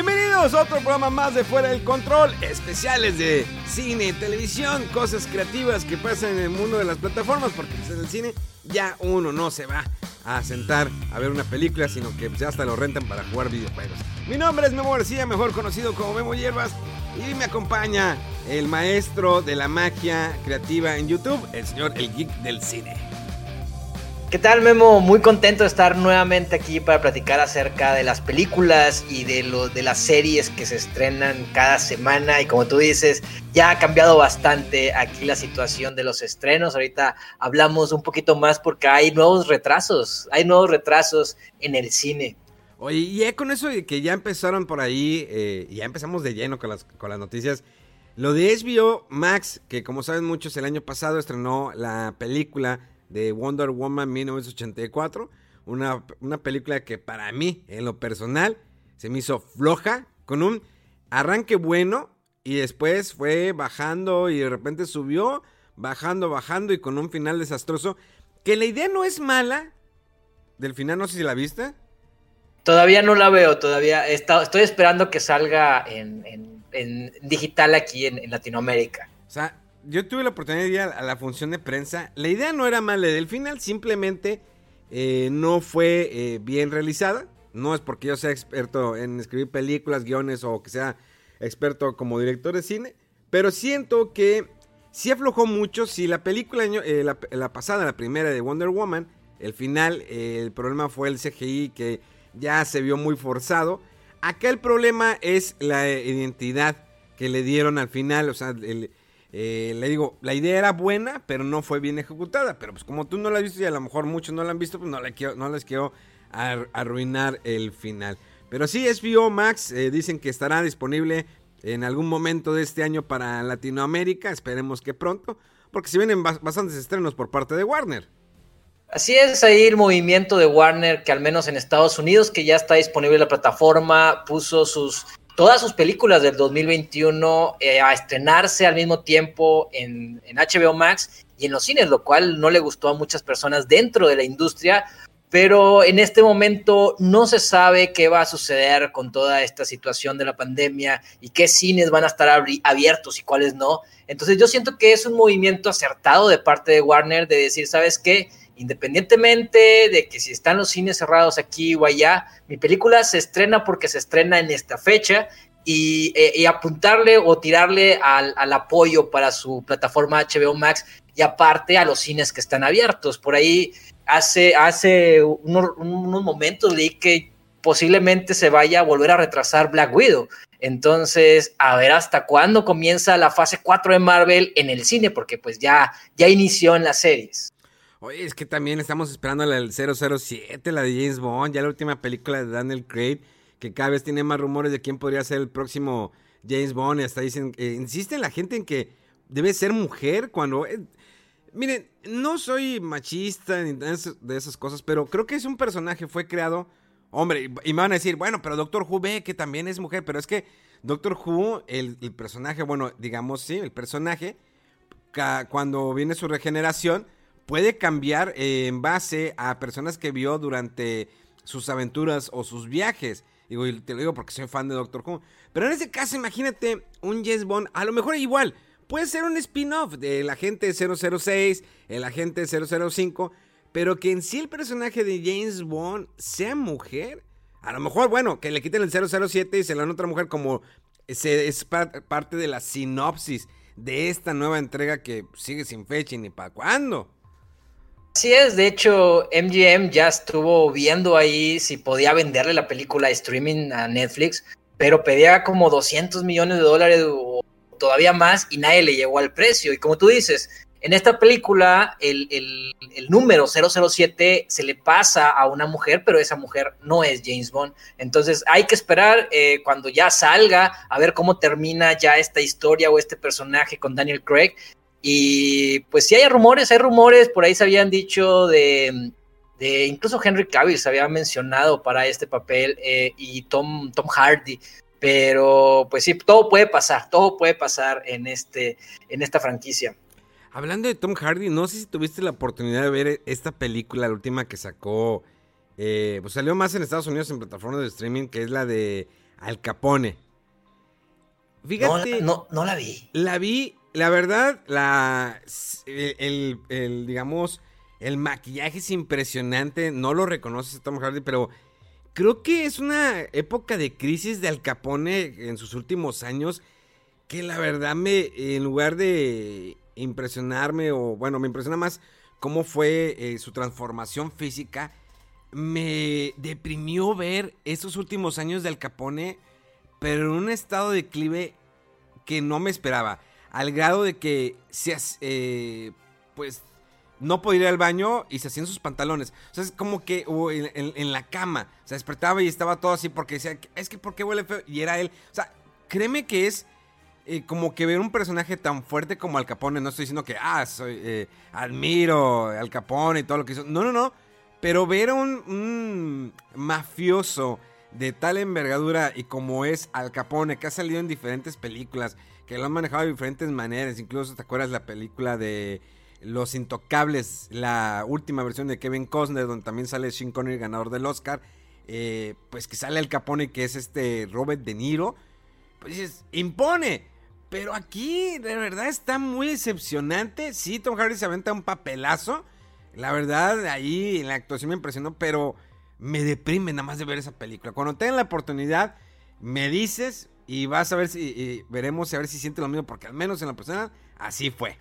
Bienvenidos a otro programa más de Fuera del Control, especiales de cine, televisión, cosas creativas que pasan en el mundo de las plataformas, porque pues, en el cine ya uno no se va a sentar a ver una película, sino que ya hasta lo rentan para jugar videojuegos. Mi nombre es Memo García, mejor conocido como Memo Hierbas, y me acompaña el maestro de la magia creativa en YouTube, el señor El Geek del Cine. ¿Qué tal, Memo? Muy contento de estar nuevamente aquí para platicar acerca de las películas y de, lo, de las series que se estrenan cada semana. Y como tú dices, ya ha cambiado bastante aquí la situación de los estrenos. Ahorita hablamos un poquito más porque hay nuevos retrasos, hay nuevos retrasos en el cine. Oye, y con eso de que ya empezaron por ahí, eh, ya empezamos de lleno con las, con las noticias. Lo de HBO Max, que como saben muchos, el año pasado estrenó la película de Wonder Woman 1984. Una, una película que para mí, en lo personal, se me hizo floja, con un arranque bueno, y después fue bajando y de repente subió, bajando, bajando, y con un final desastroso. Que la idea no es mala. Del final, no sé si la viste. Todavía no la veo, todavía estoy esperando que salga en, en- en digital aquí en, en Latinoamérica. O sea, yo tuve la oportunidad de ir a, la función de prensa. La idea no era mala, del final simplemente eh, no fue eh, bien realizada. No es porque yo sea experto en escribir películas, guiones o que sea experto como director de cine. Pero siento que sí aflojó mucho. Si la película, eh, la, la pasada, la primera de Wonder Woman, el final, eh, el problema fue el CGI que ya se vio muy forzado. Acá el problema es la identidad que le dieron al final. O sea, el- eh, le digo, la idea era buena, pero no fue bien ejecutada. Pero pues como tú no la has visto y a lo mejor muchos no la han visto, pues no, quiero, no les quiero ar- arruinar el final. Pero sí, HBO Max eh, dicen que estará disponible en algún momento de este año para Latinoamérica. Esperemos que pronto, porque se vienen bas- bastantes estrenos por parte de Warner. Así es, ahí el movimiento de Warner, que al menos en Estados Unidos, que ya está disponible la plataforma, puso sus todas sus películas del 2021 eh, a estrenarse al mismo tiempo en, en HBO Max y en los cines, lo cual no le gustó a muchas personas dentro de la industria, pero en este momento no se sabe qué va a suceder con toda esta situación de la pandemia y qué cines van a estar abiertos y cuáles no. Entonces yo siento que es un movimiento acertado de parte de Warner de decir, ¿sabes qué? Independientemente de que si están los cines cerrados aquí o allá, mi película se estrena porque se estrena en esta fecha y, eh, apuntarle o tirarle al, apoyo para su plataforma HBO Max y aparte a los cines que están abiertos. Por ahí hace, hace unos, unos momentos leí que posiblemente se vaya a volver a retrasar Black Widow. Entonces, a ver hasta cuándo comienza la fase 4 de Marvel en el cine, porque pues ya, ya inició en las series. Oye, es que también estamos esperando la del 007, la de James Bond, ya la última película de Daniel Craig, que cada vez tiene más rumores de quién podría ser el próximo James Bond. Y hasta dicen, eh, insisten la gente en que debe ser mujer cuando... eh, miren, no soy machista ni de esas, cosas, pero creo que es un personaje, fue creado... Hombre, y me van a decir, bueno, pero Doctor Who ve que también es mujer, pero es que Doctor Who, el, personaje, bueno, digamos sí, el personaje, cuando viene su regeneración, puede cambiar en base a personas que vio durante sus aventuras o sus viajes. Y te lo digo porque soy fan de Doctor Who. Pero en ese caso, imagínate un James Bond, a lo mejor igual, puede ser un spin-off del agente 006, el agente 005, pero que en sí el personaje de James Bond sea mujer. A lo mejor, bueno, que le quiten el 007 y se lo dan otra mujer como se, es pa- parte de la sinopsis de esta nueva entrega que sigue sin fecha y ni para cuándo. Así es, de hecho, MGM ya estuvo viendo ahí si podía venderle la película streaming a Netflix, pero pedía como 200 millones de dólares o todavía más y nadie le llegó al precio. Y como tú dices, en esta película el, el, número 007 se le pasa a una mujer, pero esa mujer no es James Bond. Entonces hay que esperar eh, cuando ya salga a ver cómo termina ya esta historia o este personaje con Daniel Craig. Y pues si hay rumores, hay rumores, por ahí se habían dicho de, de incluso Henry Cavill se había mencionado para este papel eh, y Tom, Tom Hardy. Pero pues sí, todo puede pasar, todo puede pasar en, este, en esta franquicia. Hablando de Tom Hardy, no sé si tuviste la oportunidad de ver esta película, la última que sacó, eh, pues salió más en Estados Unidos en plataformas de streaming, que es la de Al Capone. Fíjate. No, no, la vi. La vi, la verdad, la, el, el, digamos, el maquillaje es impresionante. No lo reconoces Tom Hardy, pero creo que es una época de crisis de Al Capone en sus últimos años que la verdad me, en lugar de impresionarme, o bueno, me impresiona más cómo fue eh, su transformación física, me deprimió ver estos últimos años de Al Capone, pero en un estado de declive que no me esperaba, al grado de que seas, eh, pues no podía ir al baño y se hacían sus pantalones. O sea, es como que en, la cama. se despertaba y estaba todo así porque decía, es que ¿por qué huele feo? Y era él. O sea, créeme que es eh, como que ver un personaje tan fuerte como Al Capone. No estoy diciendo que, ah, soy, eh, admiro Al Capone y todo lo que hizo. No, no, no. Pero ver a un mafioso de tal envergadura y como es Al Capone, que ha salido en diferentes películas, que lo han manejado de diferentes maneras. Incluso, ¿te acuerdas la película de los Intocables, la última versión de Kevin Costner, donde también sale Sean Connery, ganador del Oscar. Eh, pues que sale el Capone, que es este Robert De Niro. Pues dices, impone. Pero aquí, de verdad, está muy decepcionante. Sí, Tom Hardy se aventa un papelazo. La verdad, ahí la actuación me impresionó, pero me deprime nada más de ver esa película. Cuando tengan la oportunidad, me dices y vas a ver si veremos a ver si siente lo mismo, porque al menos en la persona así fue.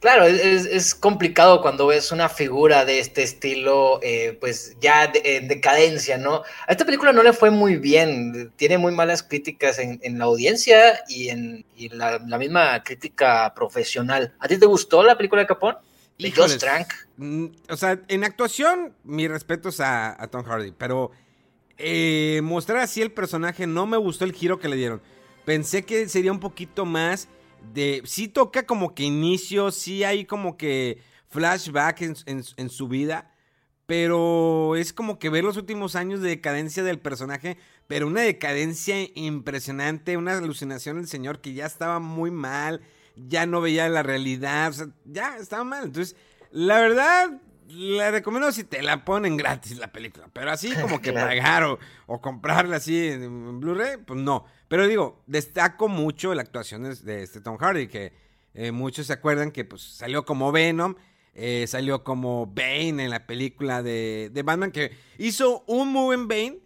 Claro, es, complicado cuando ves una figura de este estilo, eh, pues ya en decadencia, ¿no? A esta película no le fue muy bien, tiene muy malas críticas en, la audiencia y en la, misma crítica profesional. ¿A ti te gustó la película de Capón? De Josh Trank. Mm, o sea, en actuación, mis respetos a, a Tom Hardy, pero eh, mostrar así el personaje no me gustó el giro que le dieron. Pensé que sería un poquito más de... Sí toca como que inicio, sí hay como que flashback en, su vida, pero es como que ver los últimos años de decadencia del personaje, pero una decadencia impresionante, una alucinación del señor que ya estaba muy mal, ya no veía la realidad, o sea, ya estaba mal. Entonces, la verdad, la recomiendo si te la ponen gratis la película, pero así como que pagar o, comprarla así en, Blu-ray, pues no. Pero digo, destaco mucho la actuación de, este Tom Hardy, que eh, muchos se acuerdan que pues salió como Venom, eh, salió como Bane en la película de, de, Batman, que hizo un muy buen Bane,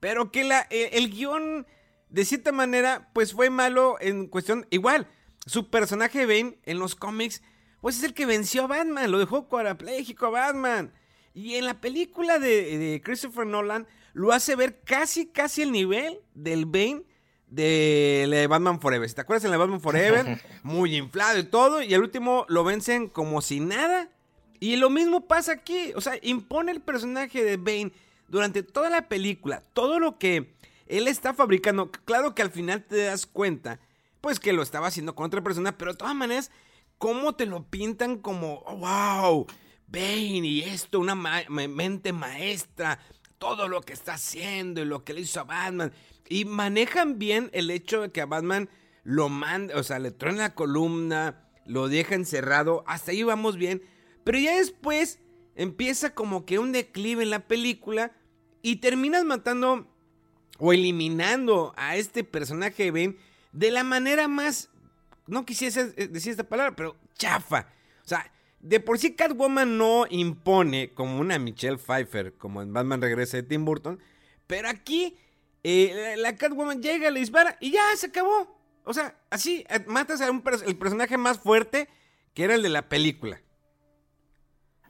pero que la, el, el guion, de cierta manera, pues fue malo en cuestión, igual, su personaje Bane en los cómics pues es el que venció a Batman, lo dejó cuadrapléjico a Batman. Y en la película de, Christopher Nolan lo hace ver casi, casi el nivel del Bane de, Batman Forever. ¿Te acuerdas en la Batman Forever? Muy inflado y todo. Y al último lo vencen como si nada. Y lo mismo pasa aquí. O sea, impone el personaje de Bane durante toda la película. Todo lo que él está fabricando. Claro que al final te das cuenta. Pues que lo estaba haciendo con otra persona. Pero de todas maneras cómo te lo pintan como, wow, Bane y esto, una mente maestra, todo lo que está haciendo y lo que le hizo a Batman. Y manejan bien el hecho de que a Batman lo manda, o sea, le traen la columna, lo deja encerrado, hasta ahí vamos bien. Pero ya después empieza como que un declive en la película y terminas matando o eliminando a este personaje de Bane de la manera más no quisiese eh, decir esta palabra, pero chafa. O sea, de por sí Catwoman no impone como una Michelle Pfeiffer, como en Batman Regresa de Tim Burton, pero aquí eh, la Catwoman llega, le dispara y ya se acabó. O sea, así eh, matas a el personaje más fuerte que era el de la película.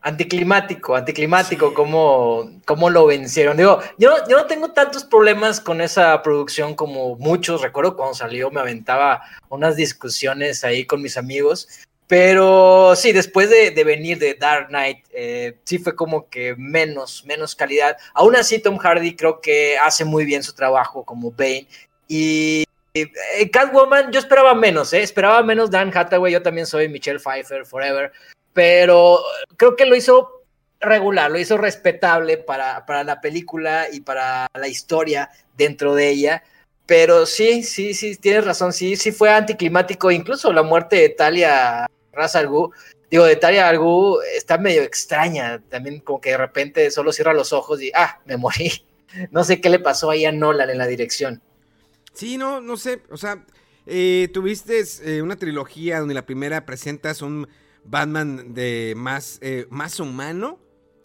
Anticlimático, anticlimático, cómo, cómo, lo vencieron. Digo, yo, yo no tengo tantos problemas con esa producción como muchos. Recuerdo cuando salió me aventaba unas discusiones ahí con mis amigos. Pero sí, después de, venir de Dark Knight, eh, sí fue como que menos, menos calidad. Aún así, Tom Hardy creo que hace muy bien su trabajo como Bane. Y eh, Catwoman, yo esperaba menos, ¿eh? Esperaba menos Dan Hathaway. Yo también soy Michelle Pfeiffer, Forever pero creo que lo hizo regular, lo hizo respetable para, para la película y para la historia dentro de ella. Pero sí, sí, sí, tienes razón, sí, sí fue anticlimático. Incluso la muerte de Talia Raza digo, de Talia Algu está medio extraña. También como que de repente solo cierra los ojos y, ah, me morí. No sé qué le pasó ahí a Nolan en la dirección. Sí, no, no sé. O sea, eh, tuviste eh, una trilogía donde la primera presentas un Batman de más, eh, más humano.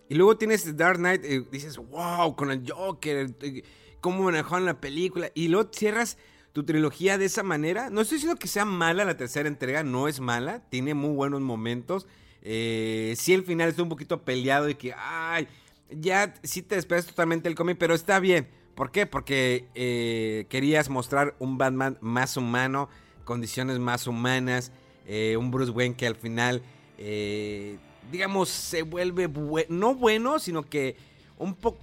Y luego tienes Dark Knight y dices, wow, con el Joker, eh, cómo manejaron la película. Y luego cierras tu trilogía de esa manera. No estoy diciendo que sea mala la tercera entrega, no es mala, tiene muy buenos momentos. Eh, sí, el final está un poquito peleado y que, ay, ya sí te esperas totalmente el cómic, pero está bien. ¿Por qué? Porque eh, querías mostrar un Batman más humano, condiciones más humanas. Eh, un Bruce Wayne que al final, eh, digamos, se vuelve no bueno, sino que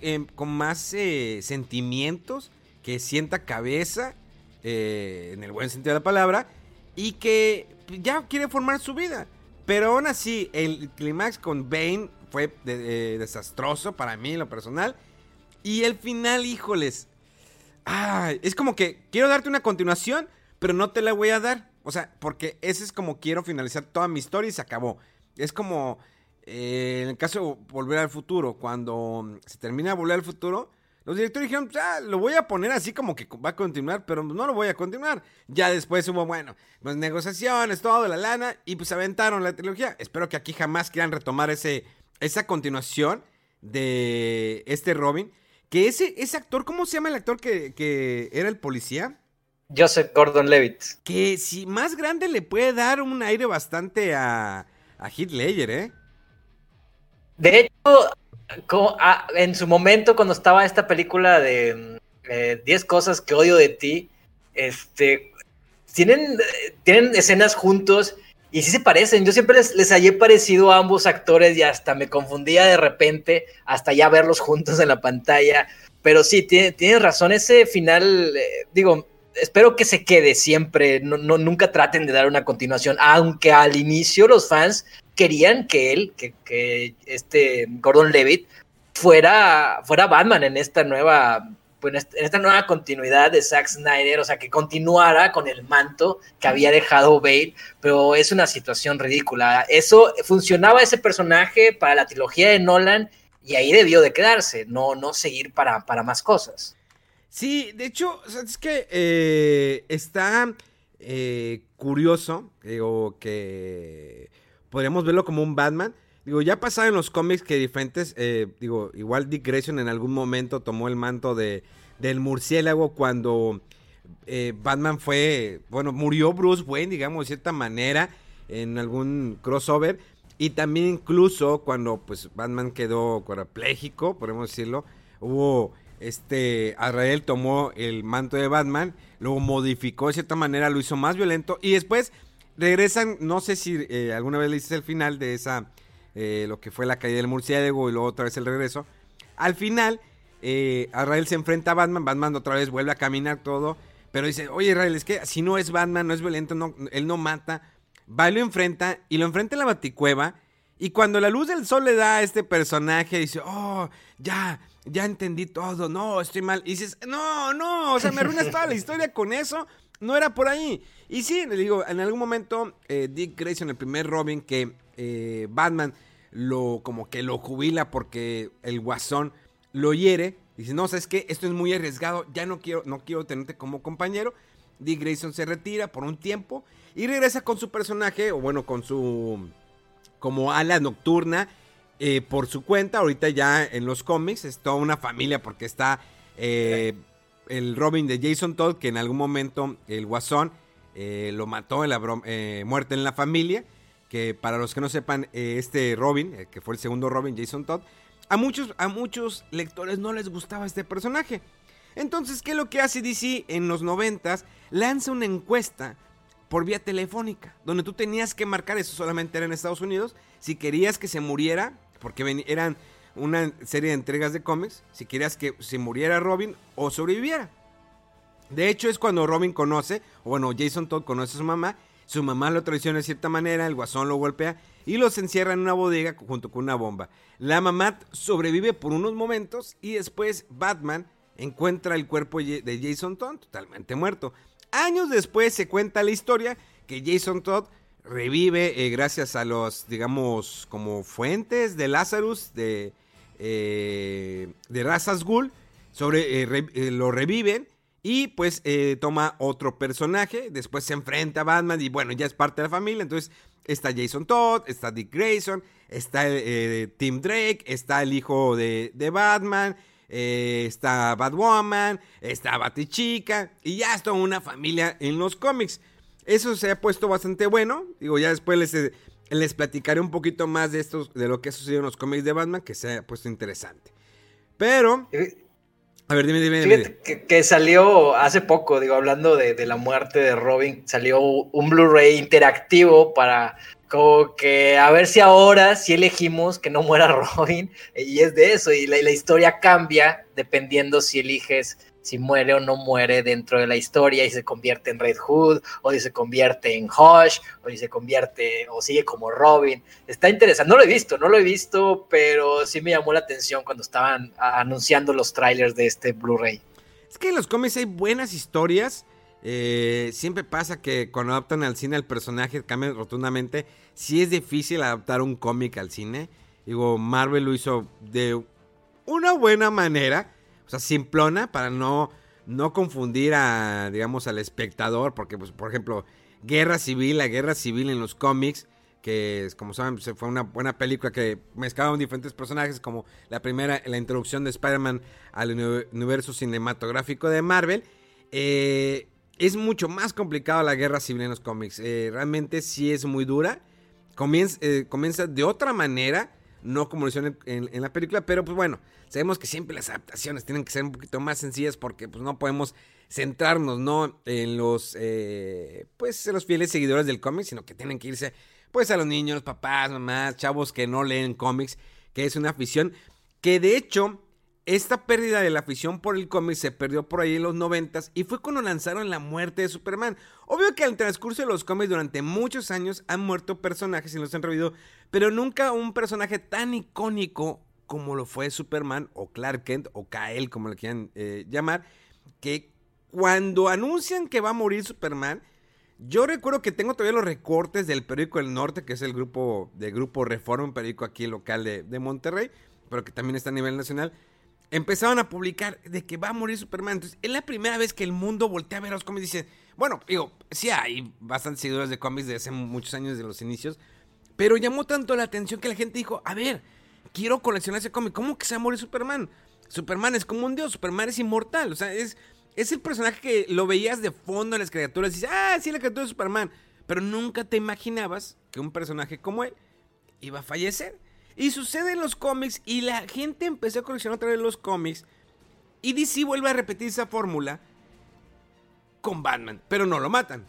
eh, con más sentimientos, que sienta cabeza, en el buen sentido de la palabra, y que ya quiere formar su vida. Pero aún así, el clímax con Bane fue desastroso para mí en lo personal. Y el final, híjoles. es como que quiero darte una continuación, pero no te la voy a dar. O sea, porque ese es como quiero finalizar toda mi historia y se acabó. Es como eh, en el caso de Volver al Futuro, cuando se termina Volver al Futuro, los directores dijeron, ah, lo voy a poner así como que va a continuar, pero no lo voy a continuar. Ya después hubo, bueno, pues negociaciones, todo, la lana, y pues aventaron la trilogía. Espero que aquí jamás quieran retomar ese, esa continuación de este Robin. Que ese, ese actor, ¿cómo se llama el actor que, que era el policía? Joseph Gordon Levitt. Que si más grande le puede dar un aire bastante a, a Heath Ledger, ¿eh? De hecho, en su momento, cuando estaba esta película de 10 eh, cosas que odio de ti, este, tienen, tienen escenas juntos y sí se parecen. Yo siempre les, les hallé parecido a ambos actores y hasta me confundía de repente, hasta ya verlos juntos en la pantalla. Pero sí, tienes razón, ese final, eh, digo, espero que se quede siempre, no, nunca traten de dar una continuación, aunque al inicio los fans querían que él, que, este Gordon Levitt fuera, fuera Batman en esta nueva pues en esta nueva continuidad de Zack Snyder, o sea, que continuara con el manto que había dejado Bale, pero es una situación ridícula. Eso funcionaba ese personaje para la trilogía de Nolan y ahí debió de quedarse, no, no seguir para, para más cosas. Sí, de hecho, es que eh, está eh, curioso, digo, que podríamos verlo como un Batman. Digo, ya pasado en los cómics que diferentes, eh, digo, igual Dick Grayson en algún momento tomó el manto de, del murciélago cuando Batman fue, bueno, murió Bruce Wayne, digamos, de cierta manera, en algún crossover. Y también incluso cuando pues Batman quedó cuadrapléjico, podemos decirlo, hubo este, Azrael tomó el manto de Batman, lo modificó de cierta manera, lo hizo más violento y después regresan, no sé si eh, alguna vez le hiciste el final de esa, eh, lo que fue la caída del murciélago y luego otra vez el regreso. Al final, eh, se enfrenta a Batman, Batman otra vez vuelve a caminar todo, pero dice, oye Azrael, es que si no es Batman, no es violento, él no mata, va y lo enfrenta y lo enfrenta en la baticueva. Y cuando la luz del sol le da a este personaje, dice, oh, ya, ya entendí todo, no, estoy mal. Y dices, no, no, o sea, me arruinas toda la historia con eso. No era por ahí. Y sí, le digo, en algún momento eh, Dick Grayson, el primer Robin que eh, Batman lo como que lo jubila porque el guasón lo hiere. Dice, no, sabes qué, esto es muy arriesgado, ya no quiero, no quiero tenerte como compañero. Dick Grayson se retira por un tiempo y regresa con su personaje, o bueno, con su como ala nocturna eh, por su cuenta. Ahorita ya en los cómics es toda una familia porque está eh, el Robin de Jason Todd, que en algún momento el Guasón eh, lo mató en la muerte en la familia. que para los que no sepan, este Robin, que fue el segundo Robin, Jason Todd, a muchos, a muchos lectores no les gustaba este personaje. Entonces, ¿qué es lo que hace DC en los noventas? Lanza una encuesta por vía telefónica, donde tú tenías que marcar, eso solamente era en Estados Unidos, si querías que se muriera, porque eran una serie de entregas de cómics, si querías que se muriera Robin o sobreviviera. De hecho, es cuando Robin conoce, o bueno, Jason Todd conoce a su mamá, su mamá lo traiciona de cierta manera, el guasón lo golpea y los encierra en una bodega junto con una bomba. La mamá sobrevive por unos momentos y después Batman encuentra el cuerpo de Jason Todd totalmente muerto. Años después se cuenta la historia que Jason Todd revive eh, gracias a los, digamos, como fuentes de Lazarus, de, eh, de Razas Ghoul, sobre, eh, lo reviven y pues toma otro personaje, después se enfrenta a Batman y bueno, ya es parte de la familia, entonces está Jason Todd, está Dick Grayson, está Tim Drake, está el hijo de, de Batman, está Batwoman, está Batichica, y ya está una familia en los cómics. Eso se ha puesto bastante bueno. Digo, ya después les, eh, les platicaré un poquito más de estos, de lo que ha sucedido en los cómics de Batman, que se ha puesto interesante. Pero. A ver, dime, dime, dime. Que, salió hace poco, digo, hablando de, de la muerte de Robin, salió un Blu-ray interactivo para como que a ver si ahora si elegimos que no muera Robin y es de eso y la, historia cambia dependiendo si eliges si muere o no muere dentro de la historia y se convierte en Red Hood o si se convierte en Hush o si se convierte o sigue como Robin. Está interesante, no lo he visto, no lo he visto, pero sí me llamó la atención cuando estaban anunciando los trailers de este Blu-ray. Es que en los cómics hay buenas historias eh, siempre pasa que cuando adaptan al cine el personaje cambia rotundamente. Si es difícil adaptar un cómic al cine. Digo, Marvel lo hizo de una buena manera. O sea, simplona para no, no confundir a, digamos, al espectador. Porque, pues, por ejemplo, Guerra Civil, la Guerra Civil en los cómics, que como saben, pues, fue una buena película que mezclaban diferentes personajes, como la primera, la introducción de Spider-Man al universo cinematográfico de Marvel. Eh, es mucho más complicado la guerra civil en los cómics. Eh, realmente sí es muy dura. Comienza, eh, comienza de otra manera, no como lo hicieron en, la película, pero pues bueno, sabemos que siempre las adaptaciones tienen que ser un poquito más sencillas porque pues no podemos centrarnos, ¿no? En los, eh, pues, en los fieles seguidores del cómic, sino que tienen que irse, pues, a los niños, papás, mamás, chavos que no leen cómics, que es una afición que de hecho esta pérdida de la afición por el cómic se perdió por ahí en los noventas y fue cuando lanzaron la muerte de Superman. Obvio que al transcurso de los cómics durante muchos años han muerto personajes y los han revivido, pero nunca un personaje tan icónico como lo fue Superman o Clark Kent o Kael como le quieran eh, llamar, que cuando anuncian que va a morir Superman, yo recuerdo que tengo todavía los recortes del periódico del Norte, que es el grupo de Grupo Reforma, un periódico aquí local de, de Monterrey, pero que también está a nivel nacional empezaron a publicar de que va a morir Superman. Entonces, es la primera vez que el mundo voltea a ver los cómics y dice, bueno, digo, sí hay bastantes seguidores de cómics de hace muchos años de los inicios, pero llamó tanto la atención que la gente dijo, a ver, quiero coleccionar ese cómic, ¿cómo que se va a morir Superman? Superman es como un dios, Superman es inmortal, o sea, es, es el personaje que lo veías de fondo en las criaturas y dices, ah, sí, la criatura de Superman, pero nunca te imaginabas que un personaje como él iba a fallecer. Y sucede en los cómics y la gente empezó a coleccionar otra vez los cómics. Y DC vuelve a repetir esa fórmula con Batman, pero no lo matan.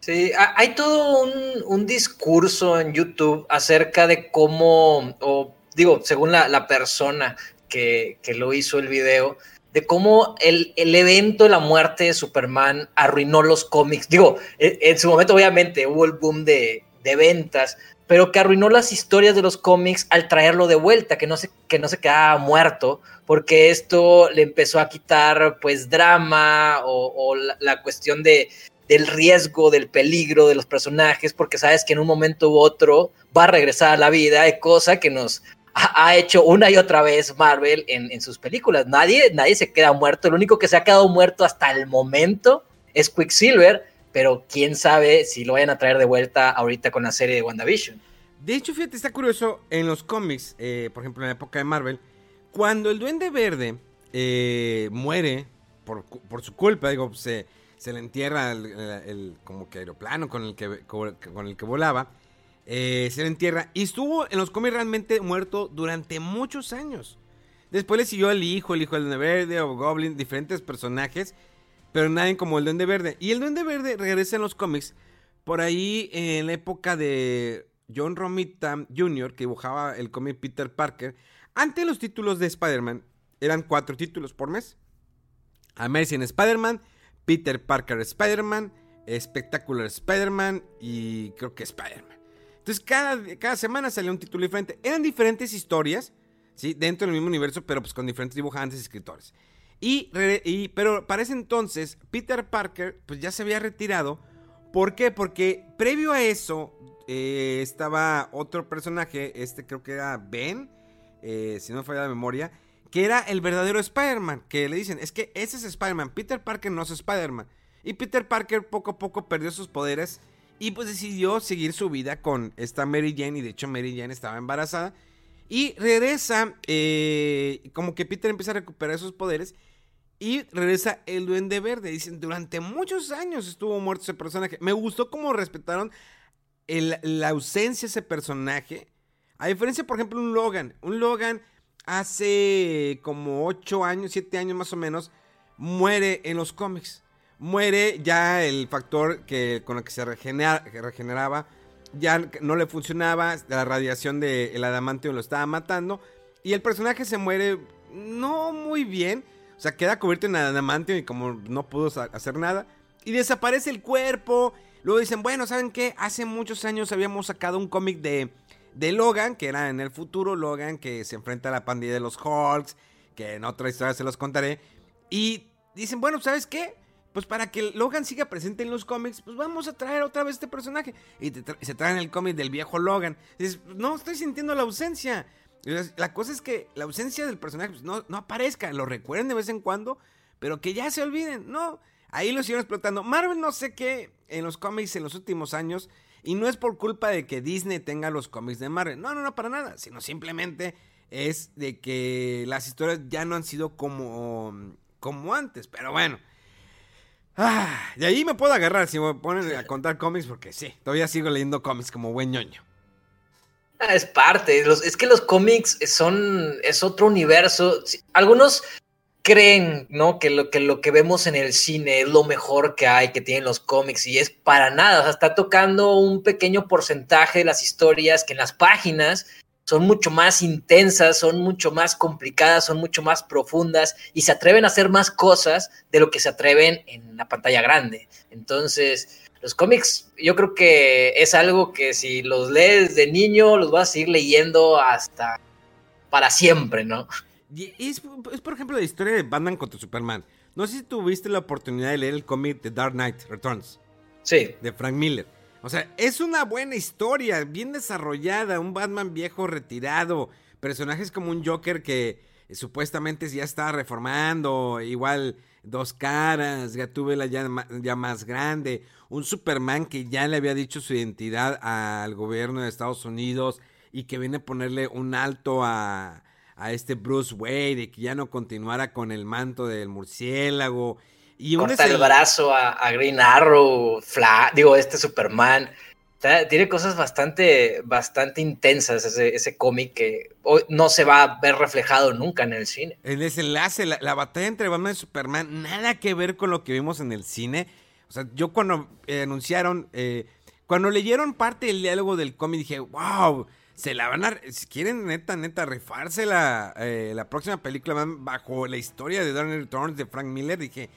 Sí, hay todo un, discurso en YouTube acerca de cómo, o digo, según la, persona que, lo hizo el video, de cómo el, el, evento de la muerte de Superman arruinó los cómics. Digo, en, en su momento obviamente hubo el boom de, de ventas, pero que arruinó las historias de los cómics al traerlo de vuelta, que no se, que no se quedaba muerto, porque esto le empezó a quitar pues drama o, la, cuestión de, del riesgo, del peligro de los personajes, porque sabes que en un momento u otro va a regresar a la vida, cosa que nos ha, hecho una y otra vez Marvel en, sus películas. Nadie, nadie se queda muerto, el único que se ha quedado muerto hasta el momento es Quicksilver, pero quién sabe si lo vayan a traer de vuelta ahorita con la serie de WandaVision. De hecho, fíjate, está curioso, en los cómics, eh, por ejemplo, en la época de Marvel, cuando el Duende Verde eh, muere por, su culpa, digo, se, se le entierra el, como que aeroplano con el que, con el que volaba. Eh, se le entierra y estuvo en los cómics realmente muerto durante muchos años. Después le siguió el hijo, el hijo del Duende Verde o Goblin, diferentes personajes, pero nadie como el Duende Verde. Y el Duende Verde regresa en los cómics por ahí en la época de John Romita Jr., que dibujaba el cómic Peter Parker. Antes los títulos de Spider-Man eran cuatro títulos por mes. Amazing Spider-Man, Peter Parker Spider-Man, Spectacular Spider-Man y creo que Spider-Man. Entonces cada, cada semana salía un título diferente. Eran diferentes historias, ¿sí? Dentro del mismo universo, pero pues con diferentes dibujantes y escritores. Y, pero para ese entonces, Peter Parker pues ya se había retirado. ¿Por qué? Porque previo a eso eh, estaba otro personaje, este creo que era Ben, eh, si no me falla la memoria, que era el verdadero Spider-Man. Que le dicen, es que ese es Spider-Man, Peter Parker no es Spider-Man. Y Peter Parker poco a poco perdió sus poderes y pues decidió seguir su vida con esta Mary Jane. Y de hecho Mary Jane estaba embarazada. Y regresa, eh, como que Peter empieza a recuperar sus poderes. Y regresa el Duende Verde. Dicen, durante muchos años estuvo muerto ese personaje. Me gustó cómo respetaron la ausencia de ese personaje. A diferencia, por ejemplo, un Logan. Un Logan hace como 8 años, 7 años más o menos, muere en los cómics muere ya el factor que, con el que se regeneraba, ya no le funcionaba, la radiación del de adamantio lo estaba matando, y el personaje se muere no muy bien, o sea, queda cubierto en adamantio y como no pudo hacer nada, y desaparece el cuerpo, luego dicen, bueno, ¿saben qué? Hace muchos años habíamos sacado un cómic de, de Logan, que era en el futuro Logan, que se enfrenta a la pandilla de los Hulks, que en otra historia se los contaré, y dicen, bueno, ¿sabes qué? Pues para que Logan siga presente en los cómics, pues vamos a traer otra vez este personaje. Y, se traen el cómic del viejo Logan. dices, no, estoy sintiendo la ausencia. La cosa es que la ausencia del personaje pues, no, no aparezca, lo recuerden de vez en cuando, pero que ya se olviden. No, ahí lo siguen explotando. Marvel no sé qué en los cómics en los últimos años. Y no es por culpa de que Disney tenga los cómics de Marvel. No, no, no, para nada. Sino simplemente es de que las historias ya no han sido como, como antes. Pero bueno. Ah, de ahí me puedo agarrar si me ponen a contar cómics, porque sí, todavía sigo leyendo cómics como buen ñoño. Ah, es parte, es que los cómics son, es otro universo. Algunos creen, ¿no? Que lo, que lo que vemos en el cine es lo mejor que hay, que tienen los cómics, y es para nada, o sea, está tocando un pequeño porcentaje de las historias que en las páginas son mucho más intensas, son mucho más complicadas, son mucho más profundas y se atreven a hacer más cosas de lo que se atreven en la pantalla grande. Entonces, los cómics yo creo que es algo que si los lees de niño, los vas a seguir leyendo hasta para siempre, ¿no? Y es, es por ejemplo la historia de Batman contra Superman. No sé si tuviste la oportunidad de leer el cómic de Dark Knight Returns. Sí. De Frank Miller. O sea, es una buena historia, bien desarrollada, un Batman viejo retirado, personajes como un Joker que supuestamente ya está reformando, igual dos caras, Gatúbela ya, ya más grande, un Superman que ya le había dicho su identidad al gobierno de Estados Unidos y que viene a ponerle un alto a, a este Bruce Wayne y que ya no continuara con el manto del murciélago y Corta el brazo a, Green Arrow, digo, este Superman. tiene cosas bastante, bastante intensas ese, ese cómic que no se va a ver reflejado nunca en el cine. El desenlace, la, batalla entre Batman y Superman, nada que ver con lo que vimos en el cine. O sea, yo cuando eh, anunciaron, eh, cuando leyeron parte del diálogo del cómic, dije, wow, se la van a, si quieren neta, neta, rifarse la, eh, la próxima película bajo la historia de Dark Returns de Frank Miller, dije,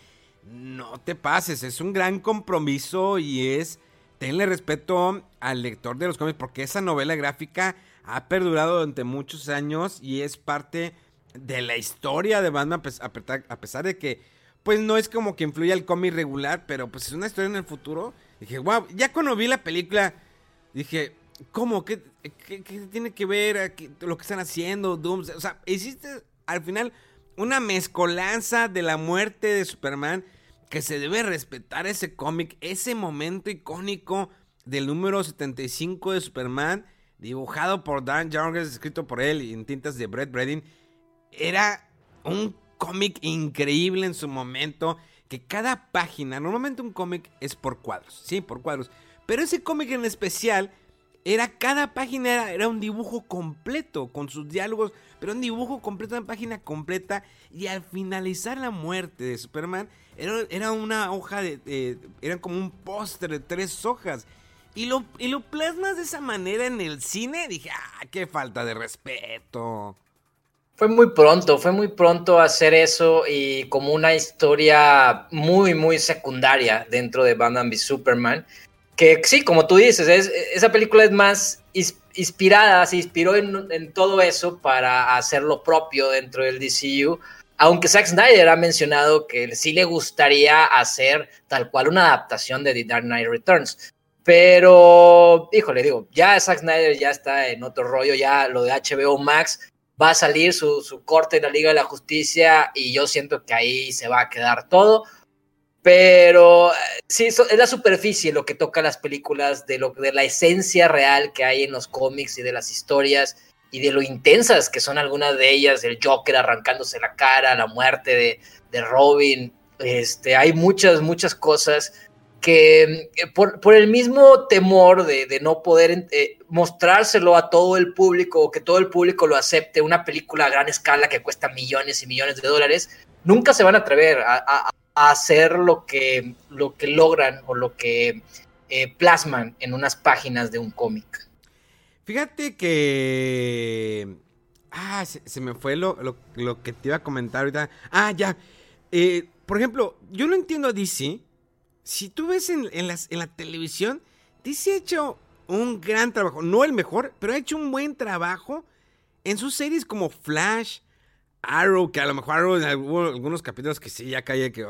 no te pases, es un gran compromiso y es tenle respeto al lector de los cómics porque esa novela gráfica ha perdurado durante muchos años y es parte de la historia de Batman a pesar de que pues no es como que influya el cómic regular, pero pues es una historia en el futuro. Dije, wow, ya cuando vi la película dije, ¿cómo? ¿Qué, tiene que ver lo que están haciendo? Dooms? O sea, hiciste al final una mezcolanza de la muerte de Superman que se debe respetar ese cómic, ese momento icónico del número 75 de Superman, dibujado por Dan Jorgens, escrito por él y en tintas de Brett Bredin, era un cómic increíble en su momento que cada página, normalmente un cómic es por cuadros, sí, por cuadros, pero ese cómic en especial era cada página era, un dibujo completo con sus diálogos, pero un dibujo completo, una página completa y al finalizar la muerte de Superman era, era una hoja de, era como un póster de tres hojas. Y lo, y lo plasmas de esa manera en el cine, dije, ah, qué falta de respeto. Fue muy pronto, fue muy pronto hacer eso y como una historia muy, muy secundaria dentro de Batman v Superman. Que sí, como tú dices, es, esa película es más inspirada, se inspiró en, todo eso para hacer lo propio dentro del DCU. Aunque Zack Snyder ha mencionado que sí le gustaría hacer tal cual una adaptación de The Dark Knight Returns. Pero, híjole, digo, ya Zack Snyder ya está en otro rollo, ya lo de HBO Max va a salir su, corte en la Liga de la Justicia y yo siento que ahí se va a quedar todo. Pero eh, sí, es la superficie lo que toca las películas, de, lo, de la esencia real que hay en los cómics y de las historias y de lo intensas que son algunas de ellas, el Joker arrancándose la cara, la muerte de, de Robin. Este, hay muchas, muchas cosas que eh, por, el mismo temor de, no poder eh, mostrárselo a todo el público o que todo el público lo acepte, una película a gran escala que cuesta millones y millones de dólares, nunca se van a atrever a, hacer lo que, lo que logran o lo que eh, plasman en unas páginas de un cómic. Fíjate que... Ah, se, me fue lo, lo, que te iba a comentar ahorita. Ah, ya. por ejemplo, yo no entiendo a DC si tú ves en, la televisión, DC ha hecho un gran trabajo. No el mejor, pero ha hecho un buen trabajo en sus series como Flash, Arrow, que a lo mejor Arrow en algunos capítulos que sí, ya cae que...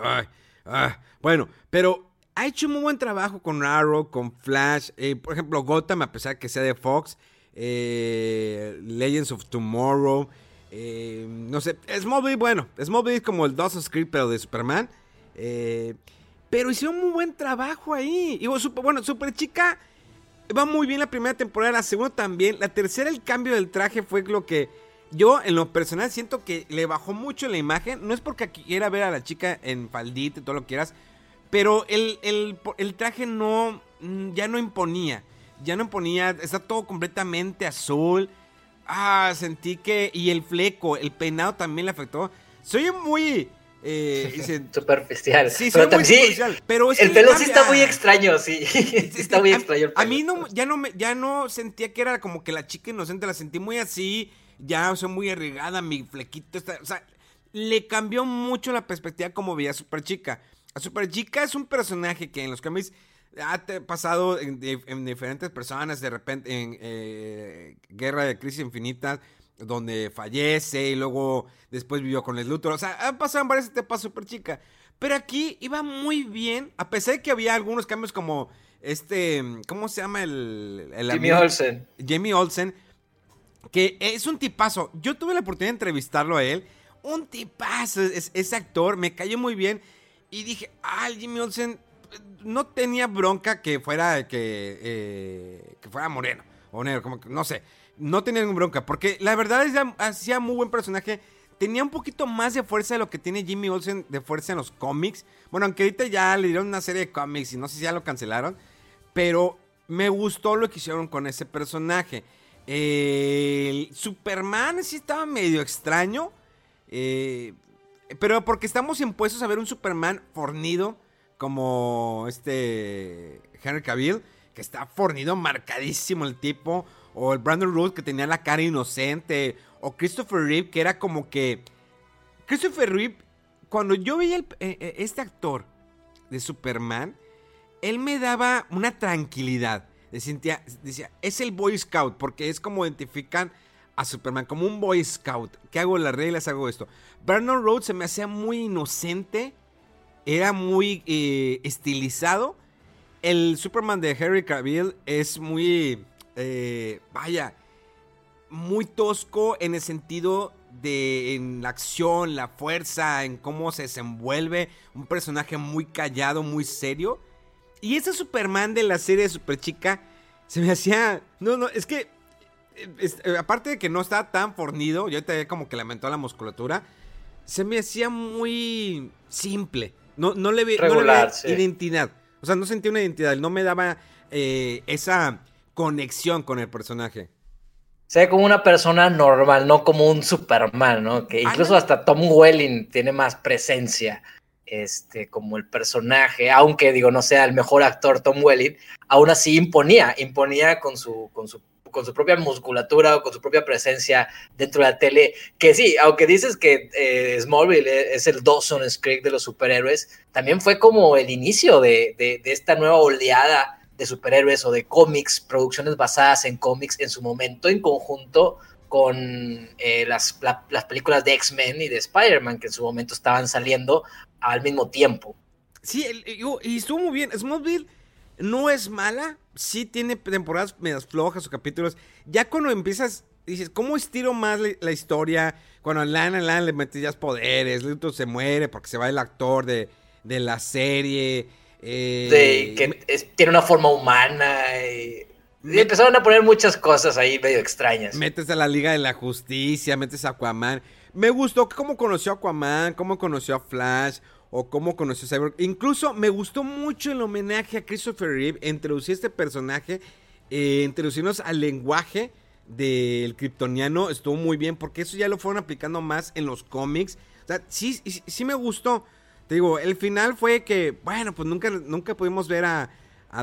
bueno, pero ha hecho un muy buen trabajo con Arrow, con Flash. Eh, por ejemplo, Gotham, a pesar que sea de Fox. Eh, Legends of Tomorrow. Eh, no sé, Smallville, bueno, Smallville es como el Dawson's Script, pero de Superman. Eh, pero hicieron muy buen trabajo ahí. Y bueno, Super Chica va muy bien la primera temporada, la segunda también. La tercera, el cambio del traje fue lo que yo en lo personal siento que le bajó mucho la imagen. No es porque quiera ver a la chica en faldita y todo lo que quieras. Pero el, el traje no, mm, ya no imponía. Ya no imponía, está todo completamente azul. Ah, sentí que... Y el fleco, el peinado también le afectó. Soy muy eh, superficial. Sí, pero, pero el pelo sí está muy extraño, sí. está muy extraño A mí no, ya no me, ya no sentía que era como que la chica inocente, la sentí muy así, ya, o sea, muy arriesgada, mi flequito está, o sea, le cambió mucho la perspectiva como veía a Super Chica. A Super Chica es un personaje que en los cómics ha pasado en, diferentes personas, de repente en eh, Guerra de Crisis Infinitas donde fallece y luego después vivió con el Luthor. O sea, han pasado varias etapas súper chica. Pero aquí iba muy bien, a pesar de que había algunos cambios como este, ¿cómo se llama el... el Jamie Olsen. Jamie Olsen, que es un tipazo. Yo tuve la oportunidad de entrevistarlo a él. Un tipazo, ese actor, me cayó muy bien. Y dije, ah, Jimmy Olsen no tenía bronca que fuera, que, eh, fuera moreno o negro, como no sé no tenía ninguna bronca. Porque la verdad es que hacía muy buen personaje. Tenía un poquito más de fuerza de lo que tiene Jimmy Olsen de fuerza en los cómics. Bueno, aunque ahorita ya le dieron una serie de cómics y no sé si ya lo cancelaron. Pero me gustó lo que hicieron con ese personaje. El Superman sí estaba medio extraño. Eh, pero porque estamos impuestos a ver un Superman fornido como este Henry Cavill, que está fornido, marcadísimo el tipo o el Brandon Root que tenía la cara inocente, o Christopher Reeve que era como que... Christopher Reeve, cuando yo veía eh, eh, este actor de Superman, él me daba una tranquilidad. Decía, es el Boy Scout, porque es como identifican a Superman, como un Boy Scout. ¿Qué hago las reglas? Hago esto. Brandon Road se me hacía muy inocente, era muy eh, estilizado. El Superman de Harry Cavill es muy eh, vaya, muy tosco en el sentido de en la acción, la fuerza, en cómo se desenvuelve, un personaje muy callado, muy serio. Y ese Superman de la serie de Super Chica se me hacía, no, no, es que eh, aparte de que no estaba tan fornido, yo te como que lamentó la musculatura, se me hacía muy simple. No, no le no vi identidad. O sea, no sentí una identidad. No me daba eh, esa conexión con el personaje. Se ve como una persona normal, no como un Superman, ¿no? Que incluso hasta Tom Welling tiene más presencia este, como el personaje, aunque digo, no sea el mejor actor Tom Welling, aún así imponía, imponía con su, con su, con su propia musculatura o con su propia presencia dentro de la tele, que sí, aunque dices que eh, Smallville es el Dawson Creek de los superhéroes, también fue como el inicio de, de, de esta nueva oleada de superhéroes o de cómics, producciones basadas en cómics en su momento en conjunto con eh, las, las, películas de X-Men y de Spider-Man que en su momento estaban saliendo al mismo tiempo. Sí, y estuvo muy bien. Smallville no es mala, sí tiene temporadas medias flojas o capítulos. Ya cuando empiezas, dices, ¿cómo estiro más la, historia? Cuando a Lana, Lana le metes poderes, Luthor se muere porque se va el actor de, de la serie. Eh, de que tiene una forma humana. Y, empezaron a poner muchas cosas ahí medio extrañas. Metes a la Liga de la Justicia, metes a Aquaman. Me gustó cómo conoció a Aquaman, cómo conoció a Flash o cómo conoció a Cyborg. Incluso me gustó mucho el homenaje a Christopher Reeve, introducir este personaje, eh, introducirnos al lenguaje del kryptoniano. Estuvo muy bien porque eso ya lo fueron aplicando más en los cómics. O sea, sí, sí me gustó. Te digo, el final fue que, bueno, pues nunca, nunca pudimos ver a,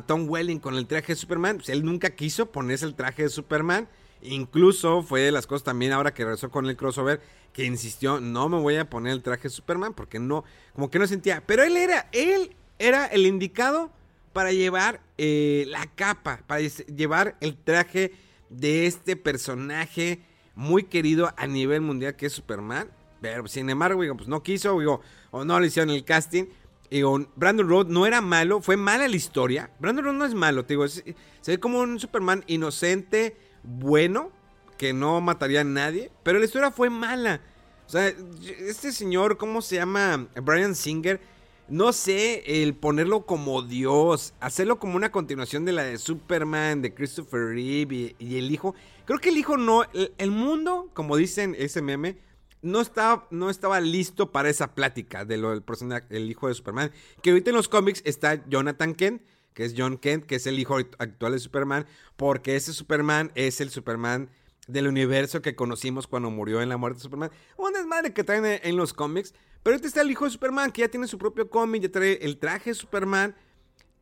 Tom Welling con el traje de Superman. Pues él nunca quiso ponerse el traje de Superman. Incluso fue de las cosas también ahora que regresó con el crossover que insistió, no me voy a poner el traje de Superman porque no, como que no sentía. Pero él era, él era el indicado para llevar eh, la capa, para llevar el traje de este personaje muy querido a nivel mundial que es Superman. Pero sin embargo, digo, pues no quiso, digo, o no le hicieron el casting. Digo, Brandon Road no era malo, fue mala la historia. Brandon Road no es malo, digo, se ve como un Superman inocente, bueno, que no mataría a nadie, pero la historia fue mala. O sea, este señor, ¿cómo se llama? Brian Singer. No sé, el ponerlo como Dios, hacerlo como una continuación de la de Superman, de Christopher Reeve y, el hijo. Creo que el hijo no, el mundo, como dicen ese meme, no estaba, no estaba listo para esa plática de lo del personaje, el hijo de Superman. Que ahorita en los cómics está Jonathan Kent, que es John Kent, que es el hijo actual de Superman, porque ese Superman es el Superman del universo que conocimos cuando murió en la muerte de Superman. Un desmadre que traen en los cómics. Pero ahorita está el hijo de Superman, que ya tiene su propio cómic, ya trae el traje de Superman.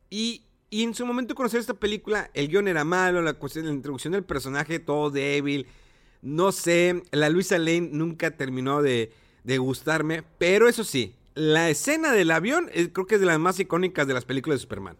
Y, en su momento conocer esta película, el guion era malo, la cuestión la introducción del personaje todo débil no sé, la Luisa Lane nunca terminó de, gustarme, pero eso sí, la escena del avión eh, creo que es de las más icónicas de las películas de Superman.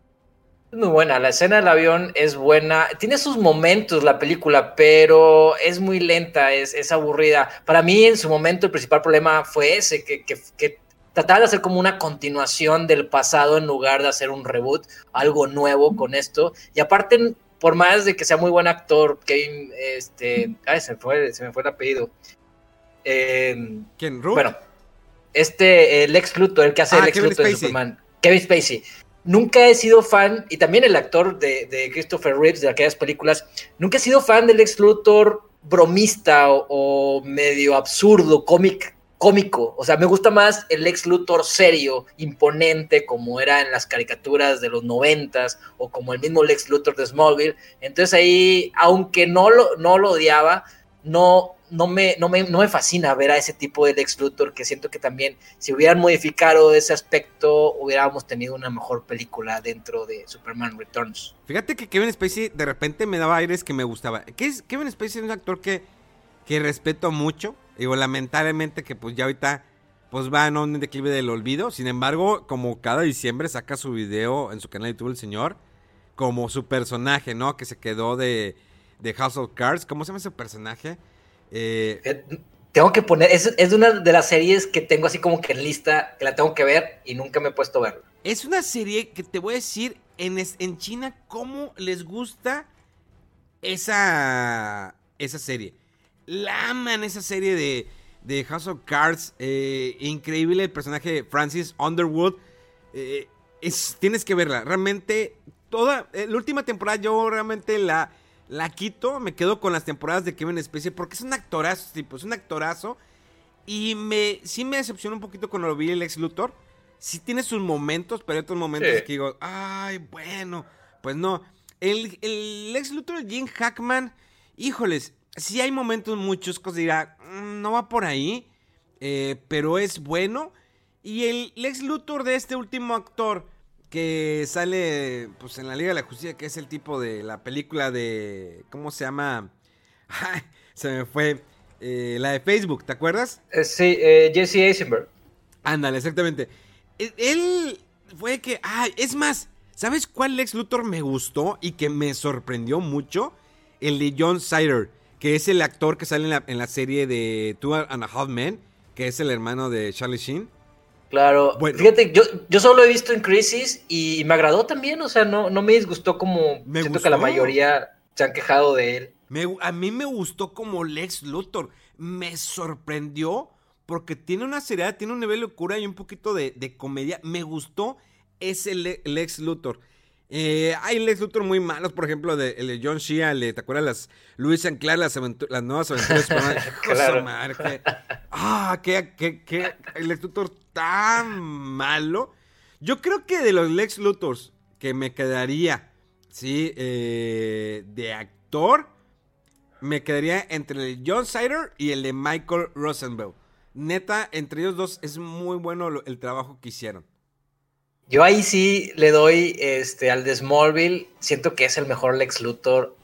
Es muy buena, la escena del avión es buena, tiene sus momentos la película, pero es muy lenta, es, aburrida. Para mí en su momento el principal problema fue ese, que, que, que trataba de hacer como una continuación del pasado en lugar de hacer un reboot, algo nuevo con esto. Y aparte por más de que sea muy buen actor, Kevin, este, ay, se, fue, se me fue el apellido. Eh, ¿Quién? Bueno, este, el ex Luthor, el que hace ah, el ex Luthor de Superman, Kevin Spacey. Nunca he sido fan, y también el actor de, Christopher Reeves de aquellas películas, nunca he sido fan del ex Luthor bromista o, o medio absurdo, cómic cómico. O sea, me gusta más el ex Luthor serio, imponente, como era en las caricaturas de los noventas, o como el mismo Lex Luthor de Smallville. Entonces ahí, aunque no lo, no lo odiaba, no, no, me, no, me, no me fascina ver a ese tipo de Lex Luthor, que siento que también, si hubieran modificado ese aspecto, hubiéramos tenido una mejor película dentro de Superman Returns. Fíjate que Kevin Spacey de repente me daba aires que me gustaba. Kevin Spacey es un actor que, que respeto mucho Digo, lamentablemente que pues ya ahorita pues va en un declive del olvido. Sin embargo, como cada diciembre saca su video en su canal de YouTube el señor, como su personaje, ¿no? Que se quedó de, de House of Cards. ¿Cómo se llama ese personaje? Eh, eh, tengo que poner, es, es una de las series que tengo así como que en lista, que la tengo que ver y nunca me he puesto a verla. Es una serie que te voy a decir en, en China cómo les gusta esa, esa serie la aman esa serie de, de House of Cards. Eh, increíble el personaje de Francis Underwood. Eh, es, tienes que verla. Realmente, toda eh, la última temporada yo realmente la, la quito. Me quedo con las temporadas de Kevin Spacey porque es un actorazo, tipo, es un actorazo. Y me, sí me decepcionó un poquito cuando lo vi el ex Luthor. sí tiene sus momentos, pero hay otros momentos que digo, ay, bueno, pues no. El, el ex Luthor Jim Hackman, híjoles, sí hay momentos muchos que dirá, mm, no va por ahí, eh, pero es bueno. Y el Lex Luthor de este último actor que sale pues en la Liga de la Justicia, que es el tipo de la película de, ¿cómo se llama? se me fue. Eh, la de Facebook, ¿te acuerdas? Eh, sí, Jesse Eisenberg. Ándale, exactamente. E, él fue que, ah, es más, ¿sabes cuál Lex Luthor me gustó y que me sorprendió mucho? El de John Sider, que es el actor que sale en la, serie de Two and a Half Men, que es el hermano de Charlie Sheen. Claro, fíjate, yo, yo solo he visto en Crisis y me agradó también, o sea, no, no me disgustó como me siento que la mayoría se han quejado de él. a mí me gustó como Lex Luthor, me sorprendió porque tiene una seriedad, tiene un nivel de locura y un poquito de, comedia. Me gustó ese Lex Luthor. Eh, hay Lex Luthor muy malos, por ejemplo, de, el de John Shea, ¿te acuerdas las Luis and Clark, las, las nuevas aventuras? claro. madre, ah, qué, qué, Lex Luthor tan malo. Yo creo que de los Lex Luthors que me quedaría, ¿sí? Eh, de actor, me quedaría entre el John Sider y el de Michael Rosenberg neta, entre ellos dos es muy bueno el trabajo que hicieron. Yo ahí sí le doy este, al de Smallville, siento que es el mejor Lex Luthor.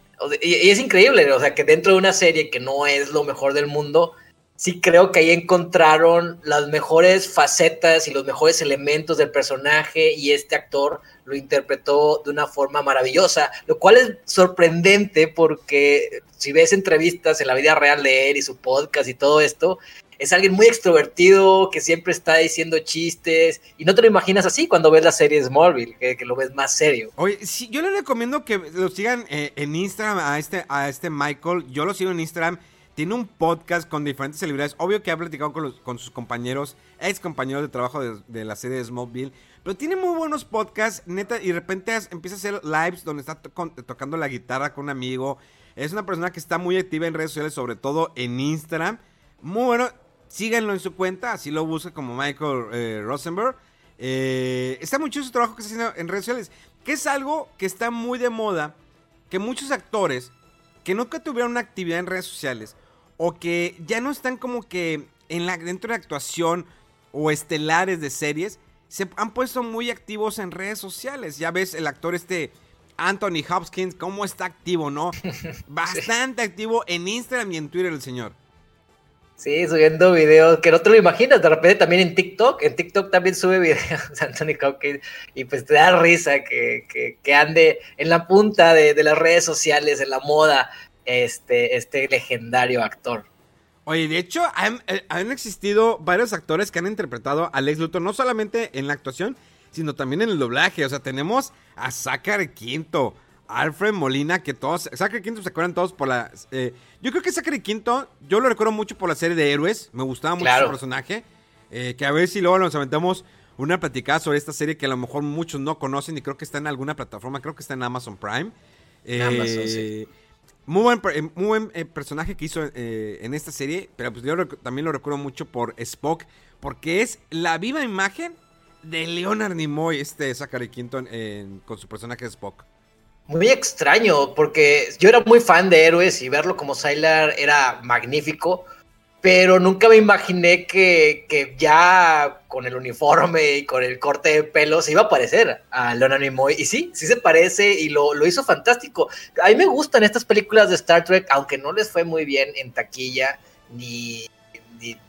Y, es increíble, o sea, que dentro de una serie que no es lo mejor del mundo, sí creo que ahí encontraron las mejores facetas y los mejores elementos del personaje y este actor lo interpretó de una forma maravillosa, lo cual es sorprendente porque si ves entrevistas en la vida real de él y su podcast y todo esto, es alguien muy extrovertido, que siempre está diciendo chistes, y no te lo imaginas así cuando ves la serie Smallville, que, lo ves más serio. Oye, sí, yo le recomiendo que lo sigan eh, en Instagram a este, a este Michael, yo lo sigo en Instagram, tiene un podcast con diferentes celebridades, obvio que ha platicado con, con sus compañeros, ex compañeros de trabajo de, la serie Smallville, pero tiene muy buenos podcasts, neta, y de repente empieza a hacer lives donde está tocando la guitarra con un amigo. Es una persona que está muy activa en redes sociales, sobre todo en Instagram. Muy bueno, síganlo en su cuenta, así lo busca como Michael eh, Rosenberg. Eh, está mucho su trabajo que está haciendo en redes sociales, que es algo que está muy de moda, que muchos actores que nunca tuvieron una actividad en redes sociales o que ya no están como que en la, dentro de actuación o estelares de series, se han puesto muy activos en redes sociales. Ya ves el actor este Anthony Hopkins, cómo está activo, ¿no? Bastante activo en Instagram y en Twitter el señor. Sí, subiendo videos que no te lo imaginas, de repente también en TikTok, en TikTok también sube videos Anthony Hopkins y pues te da risa que, que, ande en la punta de, de, las redes sociales, en la moda, este, este legendario actor. Oye, de hecho, han, eh, han, existido varios actores que han interpretado a Lex Luthor, no solamente en la actuación, sino también en el doblaje. O sea, tenemos a Zachary Quinto, Alfred Molina, que todos. Zachary Quinto se acuerdan todos por la. Eh, yo creo que Zachary Quinto, yo lo recuerdo mucho por la serie de héroes. Me gustaba mucho su personaje. Eh, que a ver si luego nos aventamos una platicada sobre esta serie que a lo mejor muchos no conocen y creo que está en alguna plataforma. Creo que está en Amazon Prime. Eh, muy buen, muy buen personaje que hizo en esta serie. Pero pues yo también lo recuerdo mucho por Spock. Porque es la viva imagen de Leonard Nimoy, este Zachary Quinto, con su personaje Spock muy extraño, porque yo era muy fan de héroes y verlo como Sylar era magnífico, pero nunca me imaginé que, ya con el uniforme y con el corte de pelo se iba a parecer a Leonard Nimoy. Y sí, sí se parece y lo, hizo fantástico. A mí me gustan estas películas de Star Trek, aunque no les fue muy bien en taquilla ni,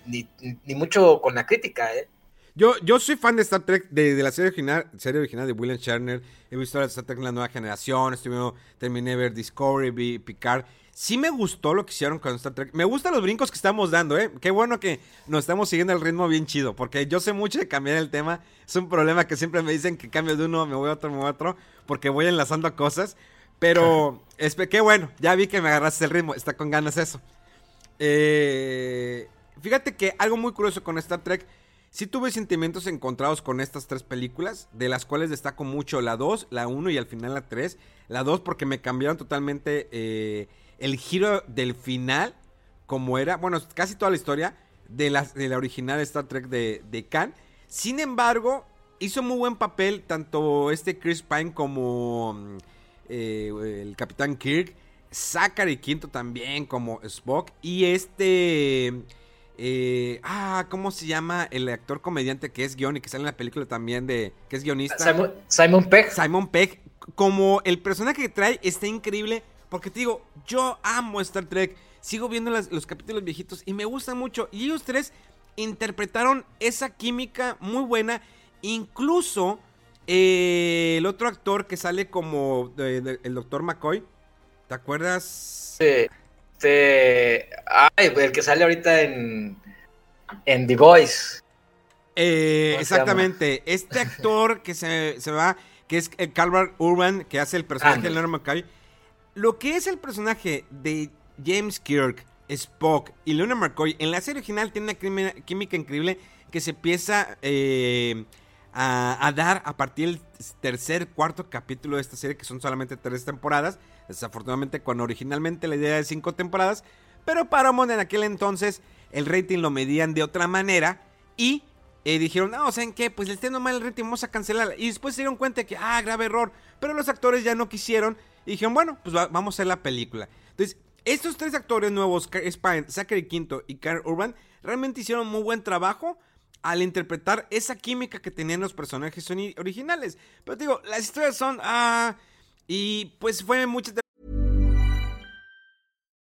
ni, ni mucho con la crítica, ¿eh? Yo, yo soy fan de Star Trek, de, la serie original, serie original de William Shatner. He visto Star Trek en la nueva generación. Estuve, terminé ver Discovery, vi Picard. Sí me gustó lo que hicieron con Star Trek. Me gustan los brincos que estamos dando, ¿eh? Qué bueno que nos estamos siguiendo el ritmo bien chido. Porque yo sé mucho de cambiar el tema. Es un problema que siempre me dicen que cambio de uno, me voy a otro, me voy a otro. Porque voy enlazando cosas. Pero, qué bueno. Ya vi que me agarraste el ritmo. Está con ganas eso. Eh, fíjate que algo muy curioso con Star Trek Sí tuve sentimientos encontrados con estas tres películas, de las cuales destaco mucho la 2, la 1 y al final la 3. La 2 porque me cambiaron totalmente eh, el giro del final, como era, bueno, casi toda la historia de la, de la original Star Trek de, de Khan. Sin embargo, hizo muy buen papel tanto este Chris Pine como mm, eh, el Capitán Kirk. Zachary Quinto también como Spock. Y este... Eh, ah, ¿cómo se llama el actor comediante que es guion y que sale en la película también de... que es guionista? Simon, Simon Pegg. Simon Pegg. Como el personaje que trae está increíble. Porque te digo, yo amo Star Trek. Sigo viendo los capítulos viejitos y me gusta mucho. Y ellos tres interpretaron esa química muy buena. Incluso eh, el otro actor que sale como el doctor McCoy. ¿Te acuerdas? Sí. Este. Ay, el que sale ahorita en. En The Voice. Eh, exactamente. Este actor que se, va, que es el Calvert Urban, que hace el personaje de Leonard McCoy. Lo que es el personaje de James Kirk, Spock y Leonard McCoy en la serie original tiene una química increíble que se empieza eh, a, dar a partir del tercer, cuarto capítulo de esta serie, que son solamente tres temporadas. Desafortunadamente, cuando originalmente la idea de cinco temporadas, pero Paramount en aquel entonces el rating lo medían de otra manera y eh, dijeron, no, ¿saben qué? Pues les tengo mal el rating, vamos a cancelarla. Y después se dieron cuenta que, ah, grave error. Pero los actores ya no quisieron y dijeron, bueno, pues vamos a hacer la película. Entonces, estos tres actores nuevos, Spine, Zachary Quinto y Karen Urban, realmente hicieron muy buen trabajo al interpretar esa química que tenían los personajes originales. Pero digo, las historias son, ah, y pues fue mucho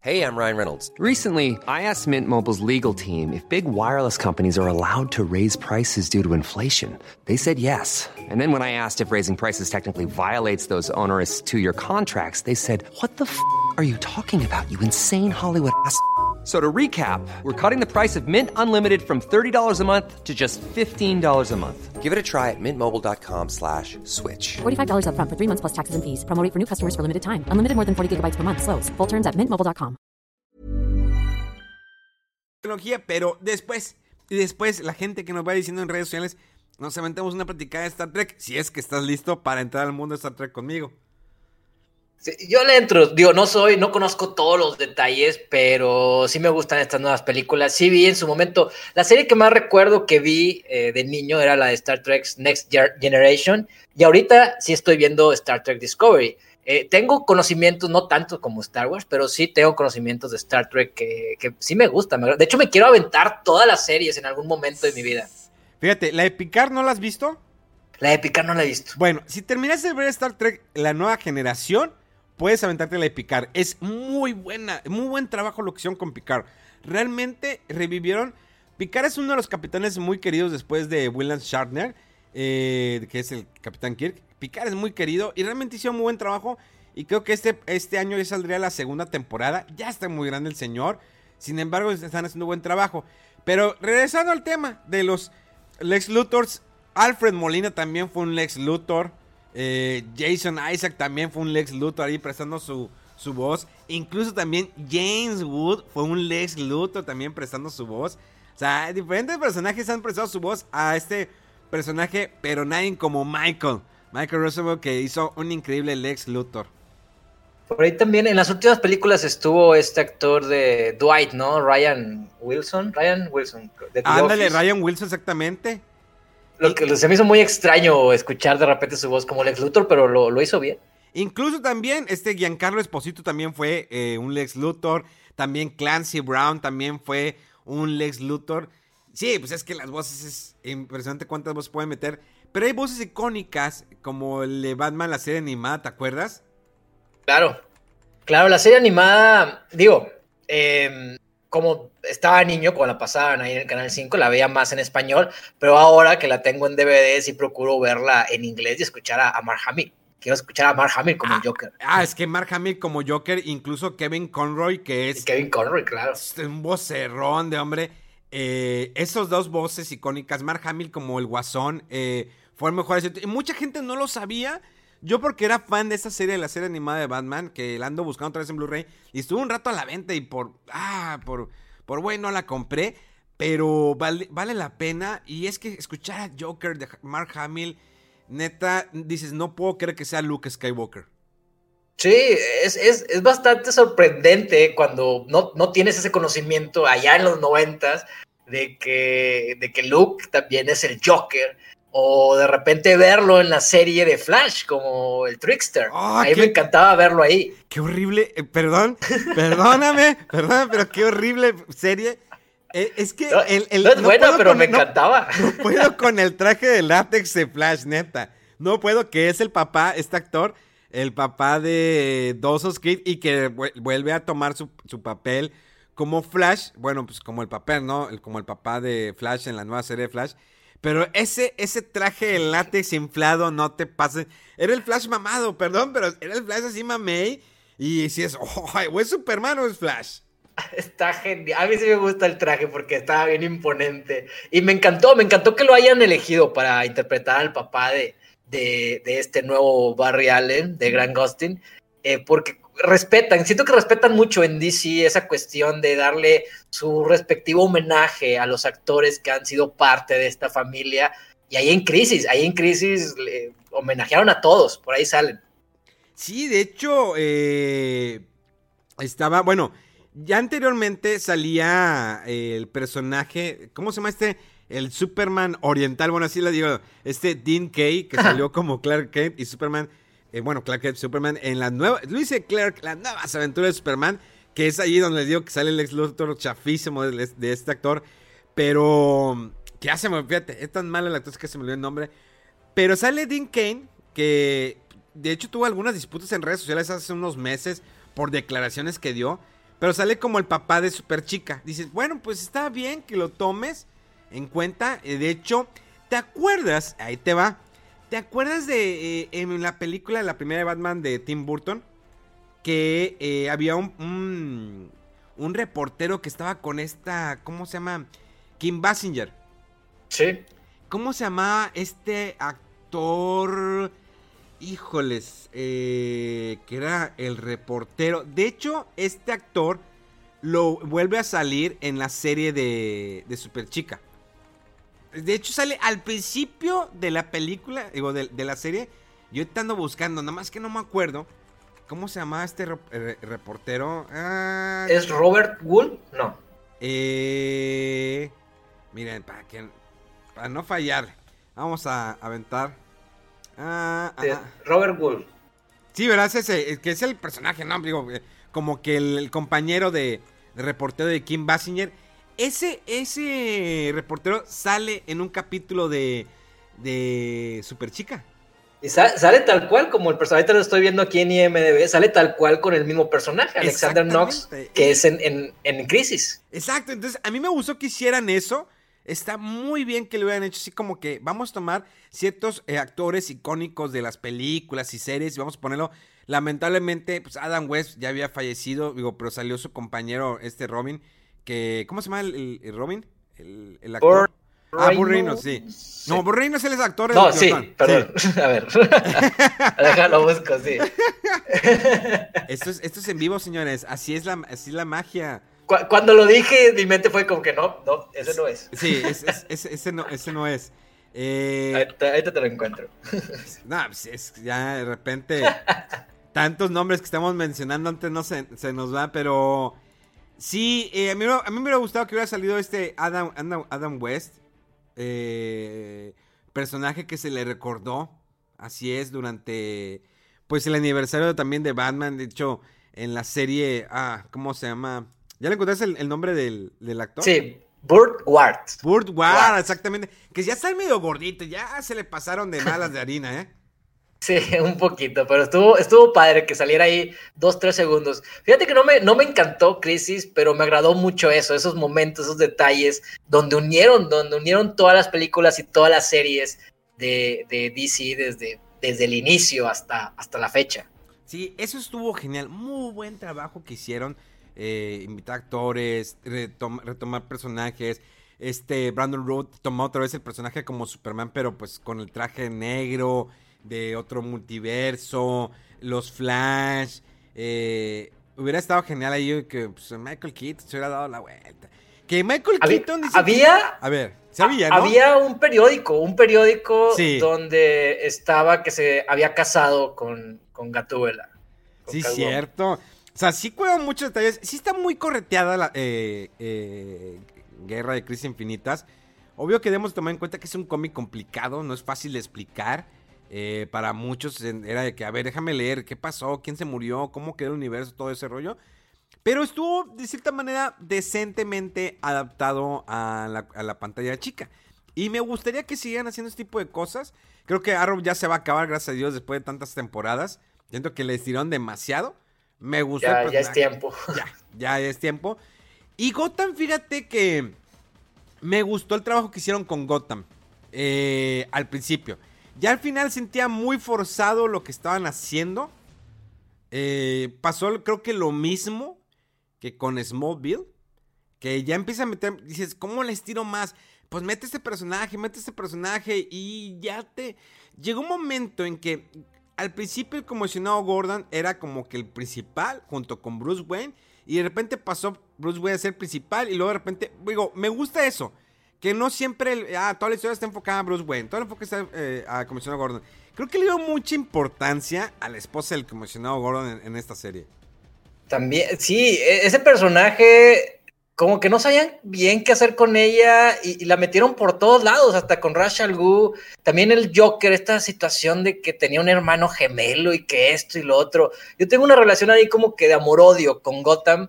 Hey, I'm Ryan Reynolds. Recently, I asked Mint Mobile's legal team if big wireless companies are allowed to raise prices due to inflation. They said yes. And then when I asked if raising prices technically violates those onerous two-year contracts, they said, "What the f*** are you talking about? You insane Hollywood ass." So to recap, we're cutting the price of Mint Unlimited from $30 a month to just $15 a month. Give it a try at mintmobile.com slash switch. $45 up front for three months plus taxes and fees. Promo for new customers for limited time. Unlimited more than 40 gigabytes per month. Slows. Full terms at mintmobile.com. Pero después, y después la gente que nos va diciendo en redes sociales, nos aventamos una platicada de Star Trek, si es que estás listo para entrar al mundo de Star Trek conmigo. Yo le entro, digo, no soy, no conozco todos los detalles, pero sí me gustan estas nuevas películas. Sí vi en su momento, la serie que más recuerdo que vi eh, de niño era la de Star Trek Next Generation, y ahorita sí estoy viendo Star Trek Discovery. Eh, tengo conocimientos, no tanto como Star Wars, pero sí tengo conocimientos de Star Trek que, que sí me gustan. De hecho, me quiero aventar todas las series en algún momento de mi vida. Fíjate, ¿la de Picard no la has visto? La de Picard no la he visto. Bueno, si terminas de ver Star Trek, la nueva generación, puedes aventarte la de Picard. Es muy buena, muy buen trabajo lo que hicieron con Picard. Realmente revivieron. Picard es uno de los capitanes muy queridos después de William Shatner, eh, que es el capitán Kirk. Picard es muy querido y realmente hicieron muy buen trabajo. Y creo que este, este año ya saldría la segunda temporada. Ya está muy grande el señor. Sin embargo, están haciendo buen trabajo. Pero regresando al tema de los Lex Luthors, Alfred Molina también fue un Lex Luthor. Eh, Jason Isaac también fue un Lex Luthor ahí prestando su, su voz. Incluso también James Wood fue un Lex Luthor también prestando su voz. O sea, diferentes personajes han prestado su voz a este personaje, pero nadie como Michael. Michael Roosevelt que hizo un increíble Lex Luthor. Por ahí también en las últimas películas estuvo este actor de Dwight, ¿no? Ryan Wilson. Ryan Wilson. Ándale, Ryan Wilson, exactamente. Lo que se me hizo muy extraño escuchar de repente su voz como Lex Luthor, pero lo, hizo bien. Incluso también este Giancarlo Esposito también fue eh, un Lex Luthor. También Clancy Brown también fue un Lex Luthor. Sí, pues es que las voces es impresionante cuántas voces pueden meter. Pero hay voces icónicas como el de Batman, la serie animada, ¿te acuerdas? Claro, claro, la serie animada, digo, eh, como estaba niño cuando la pasaban ahí en el Canal 5, la veía más en español, pero ahora que la tengo en DVD sí procuro verla en inglés y escuchar a, Mark Hamill. Quiero escuchar a Mark Hamill como ah, Joker. Ah, es que Mark Hamill como Joker, incluso Kevin Conroy, que es... Kevin Conroy, claro. un vocerrón de hombre. Eh, esos dos voces icónicas, Mark Hamill como el Guasón, eh, fue el mejor. Mucha gente no lo sabía yo porque era fan de esa serie, de la serie animada de Batman, que la ando buscando otra vez en Blu-ray, y estuvo un rato a la venta y por, ah, por, por bueno la compré, pero vale, vale la pena. Y es que escuchar a Joker de Mark Hamill, neta, dices, no puedo creer que sea Luke Skywalker. Sí, es, es, bastante sorprendente cuando no, no, tienes ese conocimiento allá en los noventas de que, de que Luke también es el Joker o de repente verlo en la serie de Flash como el Trickster. Oh, a mí qué- me encantaba verlo ahí. Qué horrible, eh, perdón, perdóname, perdóname, pero qué horrible serie. Eh, es que No, el, el- no es no buena, puedo pero con- me encantaba. No puedo con el traje de látex de Flash, neta. No puedo, que es el papá, este actor, el papá de Dawson's Creek y que vu- vuelve a tomar su, su papel como Flash. Bueno, pues como el papel, ¿no? Como el papá de Flash en la nueva serie de Flash. Pero ese, ese traje de látex inflado, no te pases. Era el Flash mamado, perdón, pero era el Flash así mamey. Y si es, oh, o es Superman o es Flash. Está genial. A mí sí me gusta el traje porque estaba bien imponente. Y me encantó, me encantó que lo hayan elegido para interpretar al papá de, de, de este nuevo Barry Allen, de Grant Gustin, eh, porque respetan, siento que respetan mucho en DC esa cuestión de darle su respectivo homenaje a los actores que han sido parte de esta familia. Y ahí en Crisis, ahí en Crisis le homenajearon a todos, por ahí salen. Sí, de hecho, eh, estaba, bueno, ya anteriormente salía eh, el personaje, ¿cómo se llama este? El Superman oriental, bueno, así le digo, este Dean Kay, que salió como Clark Kent y Superman, eh, bueno, Clark Kent, Superman, en la nueva, lo dice Clark, las nuevas aventuras de Superman, que es allí donde les digo que sale el ex Luthor chafísimo de, este actor, pero, que hace, fíjate, es tan malo el actor que se me olvidó el nombre, pero sale Dean Kane, que de hecho tuvo algunas disputas en redes sociales hace unos meses por declaraciones que dio. Pero sale como el papá de Super Chica. Dices, bueno, pues está bien que lo tomes en cuenta. Eh, De hecho, ¿te acuerdas? Ahí te va. ¿Te acuerdas de eh, en la película, la primera de Batman de Tim Burton? Que eh, había un, un, un reportero que estaba con esta, ¿cómo se llama? Kim Basinger. Sí. ¿Cómo se llamaba este actor? Híjoles, eh, que era el reportero. De hecho, este actor lo vuelve a salir en la serie de, de Super Chica. De hecho, sale al principio de la película, digo, de, de la serie. Yo te ando buscando, nada más que no me acuerdo. ¿Cómo se llamaba este re- re- reportero? Ah, ¿Es Robert Wool? No. eh, miren, para que para no fallar, vamos a aventar. Ah, ah, Robert Wool. Sí, ¿verdad? Es ese, es que es el personaje, ¿no? Digo, eh, como que el, el compañero de, de reportero de Kim Basinger. Ese, ese reportero sale en un capítulo de, de Super Chica. Y sa- sale tal cual, como el personaje ahorita lo estoy viendo aquí en IMDB, sale tal cual con el mismo personaje, Alexander Knox, que es en, en, en Crisis. Exacto, entonces a mí me gustó que hicieran eso. Está muy bien que lo hubieran hecho así como que vamos a tomar ciertos eh, actores icónicos de las películas y series y vamos a ponerlo. Lamentablemente, pues Adam West ya había fallecido, digo, pero salió su compañero, este Robin, que, ¿cómo se llama el, el- Robin? El, el actor. Ah. Reynolds, sí. No, Burt Reynolds es el actor. No, el- sí, perdón. A ver. Déjalo busco, sí. Esto es, esto es en vivo, señores. Así es la, así es la magia. Cu- Cuando lo dije, mi mente fue como que no, no, ese no es. Sí, es- es- es- ese, no, ese no es. Eh, Ahorita, ahorita te lo encuentro. No, pues es ya de repente tantos nombres que estamos mencionando antes no se, se nos va, pero sí, eh, a, mí, me- a mí me hubiera gustado que hubiera salido este Adam, Adam, Adam West, eh, personaje que se le recordó, así es, durante pues el aniversario también de Batman, de hecho, en la serie, ah, ¿cómo se llama? ¿Ya le encontraste el, el nombre del, del actor? Sí, Burt Ward. Burt Ward, Ward. exactamente. Que ya está medio gordito, ya se le pasaron de malas de harina, ¿eh? Sí, un poquito, pero estuvo, estuvo padre que saliera ahí dos, tres segundos. Fíjate que no me, no me encantó Crisis, pero me agradó mucho eso, esos momentos, esos detalles, donde unieron, donde unieron todas las películas y todas las series de, de DC desde, desde el inicio hasta, hasta la fecha. Sí, eso estuvo genial. Muy buen trabajo que hicieron. eh, invitar actores, retom- retomar personajes. Este, Brandon Root tomó otra vez el personaje como Superman, pero pues con el traje negro de otro multiverso, los Flash. eh, hubiera estado genial ahí que pues, Michael Keaton se hubiera dado la vuelta. Que Michael Había- Keaton dice había- que- A ver, sabía, ¿no? Había un periódico, un periódico Sí. donde estaba que se había casado con, con Gatúbela. con Sí, cierto. O sea, sí cuidan muchos detalles. Sí está muy correteada la eh, eh, Guerra de Crisis Infinitas. Obvio que debemos tomar en cuenta que es un cómic complicado, no es fácil de explicar. Eh, para muchos era de que, a ver, déjame leer, ¿qué pasó? ¿Quién se murió? ¿Cómo quedó el universo? Todo ese rollo. Pero estuvo, de cierta manera, decentemente adaptado a la, a la pantalla chica. Y me gustaría que siguieran haciendo este tipo de cosas. Creo que Arrow ya se va a acabar, gracias a Dios, después de tantas temporadas. Siento que le estiraron demasiado. Me gustó. Ya, ya es tiempo. Ya, ya es tiempo. Y Gotham, fíjate que me gustó el trabajo que hicieron con Gotham eh, al principio. Ya al final sentía muy forzado lo que estaban haciendo. Eh, pasó creo que lo mismo que con Smallville. Que ya empieza a meter, dices, ¿cómo les tiro más? Pues mete este personaje, mete este personaje y ya te... Llegó un momento en que al principio el comisionado Gordon era como que el principal junto con Bruce Wayne y de repente pasó Bruce Wayne a ser principal y luego de repente, digo, me gusta eso. Que no siempre, ah, toda la historia está enfocada a Bruce Wayne, todo el enfoque está eh, a comisionado Gordon. Creo que le dio mucha importancia a la esposa del comisionado Gordon en, esta serie. También, sí, e-, ese personaje como que no sabían bien qué hacer con ella y, la metieron por todos lados, hasta con Rachel Gu. También el Joker, esta situación de que tenía un hermano gemelo y que esto y lo otro. Yo tengo una relación ahí como que de amor-odio con Gotham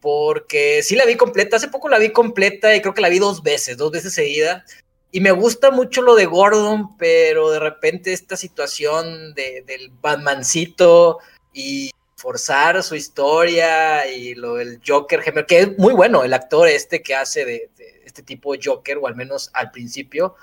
porque sí la vi completa, hace poco la vi completa y creo que la vi dos veces, dos veces seguida. Y me gusta mucho lo de Gordon, pero de repente esta situación de, del Batmancito y forzar su historia y lo del Joker, que es muy bueno el actor este que hace de, este tipo Joker, o al menos al principio,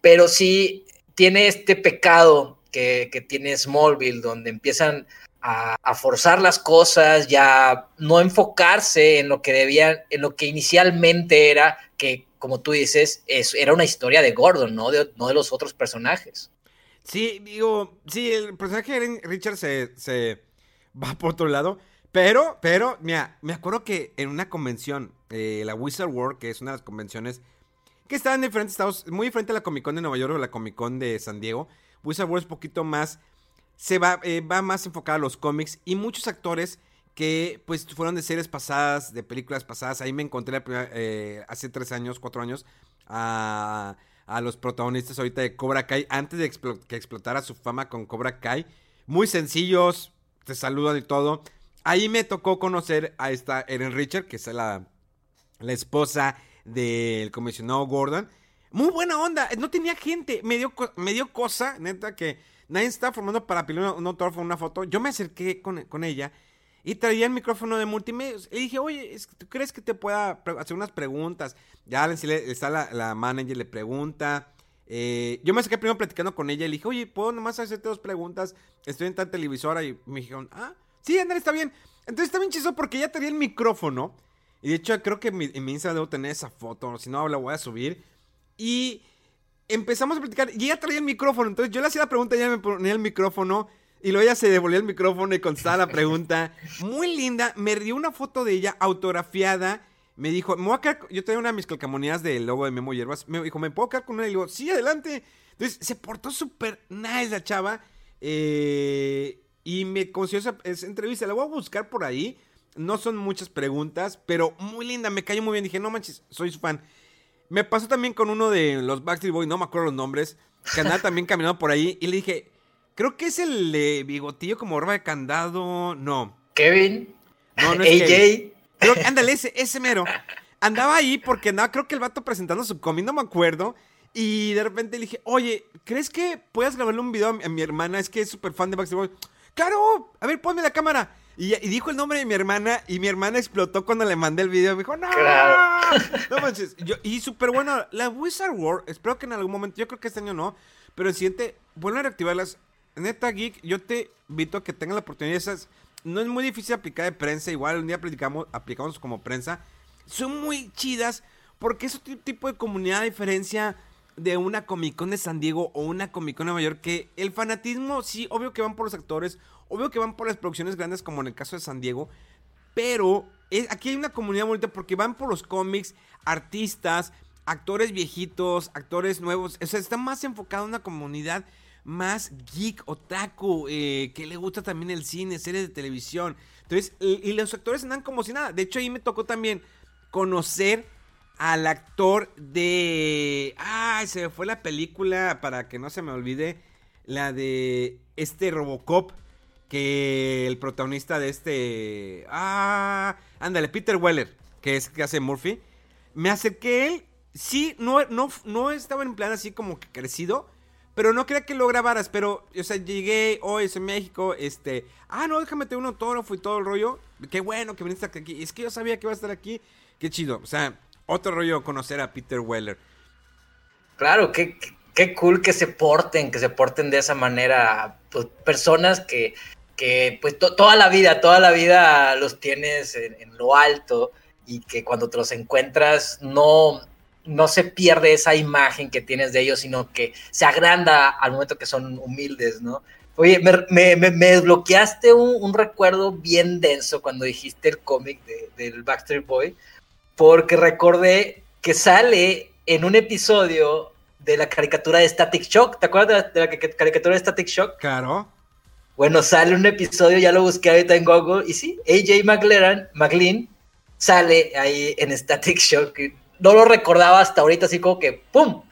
pero sí tiene este pecado que tiene Smallville, donde empiezan a, forzar las cosas, ya no enfocarse en lo que debían, en lo que inicialmente era, que como tú dices, es, era una historia de Gordon, ¿no? De, no de los otros personajes. Sí, digo, sí, el personaje de Richard se, se va por otro lado. Pero, pero, mira, me acuerdo que en una convención, eh, la Wizard World, que es una de las convenciones que está en diferentes estados, muy diferente a la Comic Con de Nueva York o la Comic Con de San Diego. Wizard World es un poquito más se va, eh, va más enfocada a los cómics y muchos actores que pues fueron de series pasadas, de películas pasadas. Ahí me encontré eh, hace tres años, cuatro años, a, a, los protagonistas ahorita de Cobra Kai, antes de que explotara su fama con Cobra Kai. Muy sencillos, te saludan y todo. Ahí me tocó conocer a esta Erin Richard, que es la, la esposa del comisionado Gordon. Muy buena onda, no tenía gente, me dio, me dio cosa, neta, que Nadie estaba formando para pedir un, autógrafo, una foto. Yo me acerqué con, ella y traía el micrófono de multimedia. Le dije, oye, ¿tú crees que te pueda hacer unas preguntas? Ya está la, la manager, le pregunta. Eh, yo me acerqué primero platicando con ella y le dije, oye, ¿puedo nomás hacerte dos preguntas? Estoy en tal televisora y me dijeron, ah, sí, Andrés, está bien. Entonces está bien chistoso porque ella tenía el micrófono. Y de hecho creo que mi, en mi Instagram debo tener esa foto, si no la voy a subir. Y empezamos a platicar y ella traía el micrófono. Entonces yo le hacía la pregunta ella me ponía el micrófono. Y luego ella se devolvía el micrófono y contestaba la pregunta. Muy linda. Me dio una foto de ella autografiada. Me dijo, me voy a quedar. Yo tenía una de mis calcamonías del logo de Memo Hierbas. Me dijo, ¿me puedo quedar con una? Y le digo, sí, adelante. Entonces se portó súper nice la chava. Eh, y me consiguió esa, entrevista. La voy a buscar por ahí. No son muchas preguntas, pero muy linda. Me cayó muy bien. Dije, no manches, soy su fan. Me pasó también con uno de los Backstreet Boys, no me acuerdo los nombres, que andaba también caminando por ahí y le dije, creo que es el de bigotillo como roba de candado, no. Kevin. No, no es AJ. Creo, ándale, ese, ese mero. Andaba ahí porque andaba, creo que el vato presentando su cómic, no me acuerdo. Y de repente le dije, oye, ¿crees que puedas grabarle un video a mi, hermana? Es que es súper fan de Backstreet Boys. Claro, a ver, ponme la cámara. Y, dijo el nombre de mi hermana y mi hermana explotó cuando le mandé el video. Me dijo, no, no manches. y súper bueno, la Wizard World, espero que en algún momento, yo creo que este año no, pero el siguiente, vuelvan a reactivarlas. Neta Geek, yo te invito a que tengan la oportunidad. Esas, no es muy difícil aplicar de prensa, igual un día aplicamos, aplicamos como prensa. Son muy chidas porque es otro tipo de comunidad a diferencia de una Comic Con de San Diego o una Comic Con de Nueva York que el fanatismo, sí, obvio que van por los actores, obvio que van por las producciones grandes como en el caso de San Diego, pero aquí hay una comunidad bonita porque van por los cómics, artistas, actores viejitos, actores nuevos, o sea, está más enfocado en una comunidad más geek, otaku, eh, que le gusta también el cine, series de televisión. Entonces, y, y los actores andan como si nada. De hecho, ahí me tocó también conocer al actor de... Ay, se me fue la película, para que no se me olvide, la de este Robocop, que el protagonista de este... Ah, ándale, Peter Weller, que es que hace Murphy. Me acerqué él, sí, no, no, no estaba en plan así como que crecido, pero no quería que lo grabaras, pero, o sea, llegué hoy en México, este, ah, no, déjame tener un autógrafo y todo el rollo. Qué bueno que viniste aquí. Es que yo sabía que iba a estar aquí. Qué chido. O sea, otro rollo conocer a Peter Weller. Claro, qué, qué, cool que se porten, que se porten de esa manera. Pues, personas que, que pues toda la vida, toda la vida los tienes en, en lo alto y que cuando te los encuentras no, no se pierde esa imagen que tienes de ellos, sino que se agranda al momento que son humildes, ¿no? Oye, me, desbloqueaste un, recuerdo bien denso cuando dijiste el cómic de, del Baxter Boy, porque recordé que sale en un episodio de la caricatura de Static Shock. ¿Te acuerdas de la, caricatura de Static Shock? Claro. Bueno, sale un episodio, ya lo busqué ahorita en Google, y sí, AJ McLaren, McLean sale ahí en Static Shock no lo recordaba hasta ahorita, así como que ¡pum!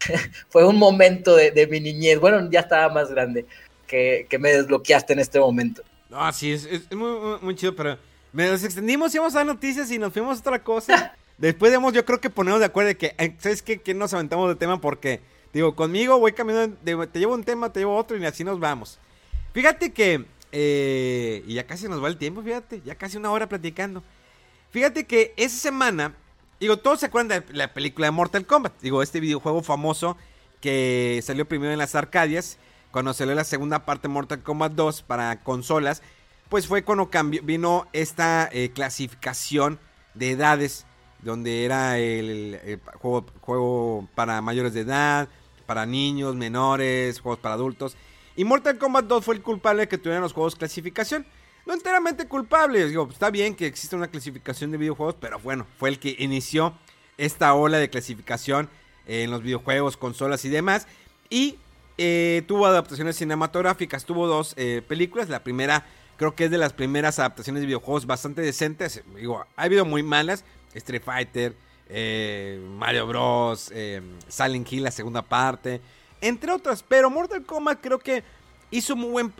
Fue un momento de, mi niñez. Bueno, ya estaba más grande que, me desbloqueaste en este momento. Ah, sí, es, muy, chido, pero nos extendimos, íbamos a dar noticias y nos fuimos a otra cosa. Después debemos, yo creo que ponernos de acuerdo de que, eh, ¿sabes qué? Que nos aventamos de tema porque, digo, conmigo voy caminando, te llevo un tema, te llevo otro y así nos vamos. Fíjate que, eh, y ya casi nos va el tiempo, fíjate, ya casi una hora platicando. Fíjate que esa semana Digo, todos se acuerdan de la película de Mortal Kombat. Digo, este videojuego famoso que salió primero en las Arcadias. Cuando salió la segunda parte de Mortal Kombat 2 para consolas. Pues fue cuando cambió, vino esta eh, clasificación de edades. Donde era el, juego, juego para mayores de edad, para niños, menores, juegos para adultos. Y Mortal Kombat 2 fue el culpable que tuvieran los juegos clasificación no enteramente culpable. Digo, está bien que exista una clasificación de videojuegos, pero bueno, fue el que inició esta ola de clasificación en los videojuegos, consolas y demás. Y eh, tuvo adaptaciones cinematográficas, tuvo dos eh, películas. La primera, creo que es de las primeras adaptaciones de videojuegos bastante decentes. Digo, ha habido muy malas. Street Fighter, eh, Mario Bros, Silent Hill, la segunda parte, entre otras. Pero Mortal Kombat creo que hizo muy buen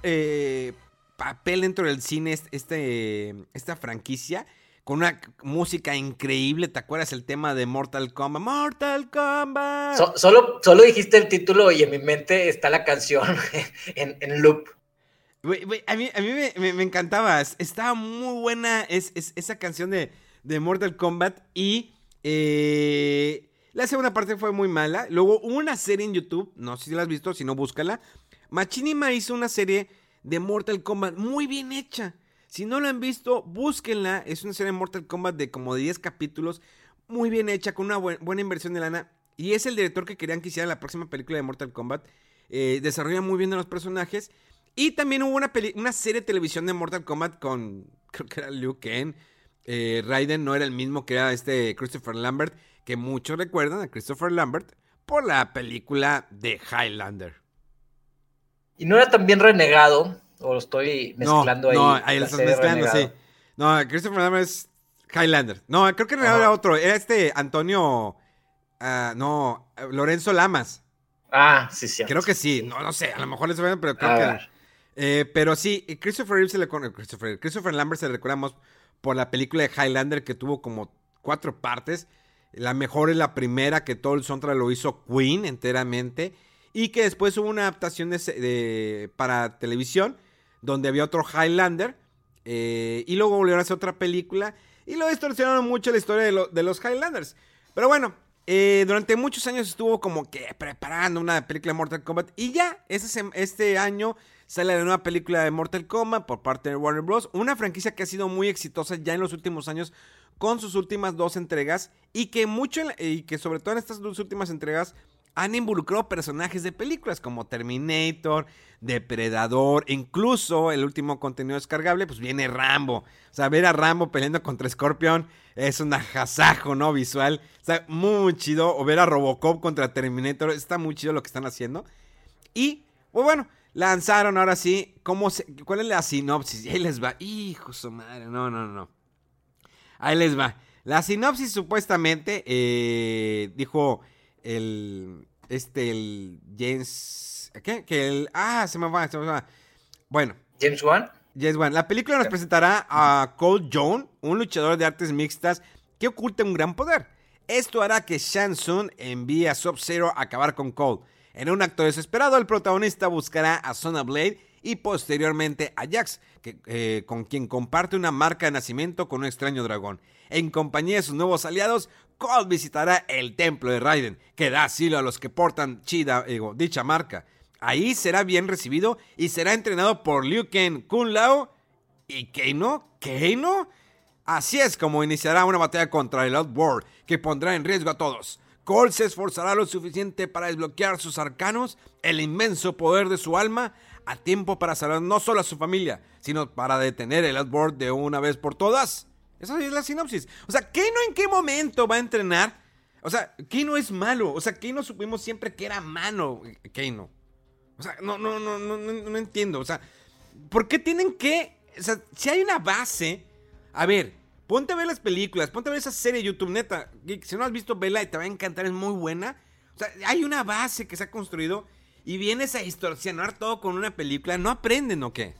papel dentro del cine este, esta franquicia con una música increíble. ¿Te acuerdas el tema de Mortal Kombat? Mortal Kombat. solo, solo dijiste el título y en mi mente está la canción en, loop. A mí, me, encantaba. Estaba muy buena es, esa canción de, Mortal Kombat. Y eh, la segunda parte fue muy mala. Luego hubo una serie en YouTube. No sé si la has visto, si no, búscala. Machinima hizo una serie de Mortal Kombat muy bien hecha. Si no lo han visto, búsquenla. Es una serie de Mortal Kombat de como 10 capítulos, muy bien hecha, con una buena inversión de lana. Y es el director que querían que hiciera la próxima película de Mortal Kombat. Eh, desarrolla muy bien a los personajes. Y también hubo una, una serie de televisión de Mortal Kombat con, creo que era Liu Kang. Eh, Raiden no era el mismo que era este Christopher Lambert, que muchos recuerdan a Christopher Lambert por la película de Highlander. Y no era también renegado, o lo estoy mezclando ahí. No, ahí lo estás mezclando, sí. No, Christopher Lambert es Highlander. No, creo que renegado era otro. Era este Antonio. Uh, no, Lorenzo Lamas. Ah, sí, sí. Creo que sí. No, no sé. A lo mejor les pero creo que. Eh, pero sí, Christopher Christopher, Lambert se le recordamos por la película de Highlander que tuvo como cuatro partes. La mejor es la primera, que todo el soundtrack lo hizo Queen enteramente. Y que después hubo una adaptación de, para televisión donde había otro Highlander. Eh, y luego volvieron a hacer otra película. Y lo distorsionaron mucho la historia de, los Highlanders. Pero bueno, eh, durante muchos años estuvo como que preparando una película de Mortal Kombat. Y ya, este, este año sale la nueva película de Mortal Kombat por parte de Warner Bros. Una franquicia que ha sido muy exitosa ya en los últimos años con sus últimas dos entregas. Y que mucho, y que sobre todo en estas dos últimas entregas han involucrado personajes de películas como Terminator, Depredador, incluso el último contenido descargable, pues viene Rambo. O sea, ver a Rambo peleando contra Scorpion es un ajazajo, ¿no? Visual. O sea, muy chido. O ver a Robocop contra Terminator, está muy chido lo que están haciendo. Y, pues bueno, lanzaron ahora sí, ¿cómo se, ¿cuál es la sinopsis? Ahí les va. Hijo su madre, no, no, no. Ahí les va. La sinopsis supuestamente eh, dijo el este el James ¿qué? que el ah se me va, se me va. Bueno, James Wan. James Wan. La película nos presentará a Cole Jones, un luchador de artes mixtas que oculta un gran poder. Esto hará que Shang Tsung envíe a Sub-Zero a acabar con Cole. En un acto desesperado, el protagonista buscará a Sona Blade y posteriormente a Jax, eh, con quien comparte una marca de nacimiento con un extraño dragón. En compañía de sus nuevos aliados, Cole visitará el templo de Raiden, que da asilo a los que portan dicha marca. Ahí será bien recibido y será entrenado por Liu Kang, Kun Lao y Keino. ¿Keino? Así es como iniciará una batalla contra el Outworld que pondrá en riesgo a todos. Cole se esforzará lo suficiente para desbloquear sus arcanos, el inmenso poder de su alma, a tiempo para salvar no solo a su familia, sino para detener el Outworld de una vez por todas. Esa es la sinopsis. O sea, Keino en qué momento va a entrenar? O sea, Keino es malo. O sea, Keino supimos siempre que era malo, Keino. O sea, no, no, no, no, no, entiendo. O sea, ¿por qué tienen que... O sea, si hay una base... A ver, ponte a ver las películas, ponte a ver esa serie YouTube, neta. Si no has visto, vela y te va a encantar, es muy buena. O sea, hay una base que se ha construido y vienes a distorsionar todo con una película. ¿No aprenden o qué?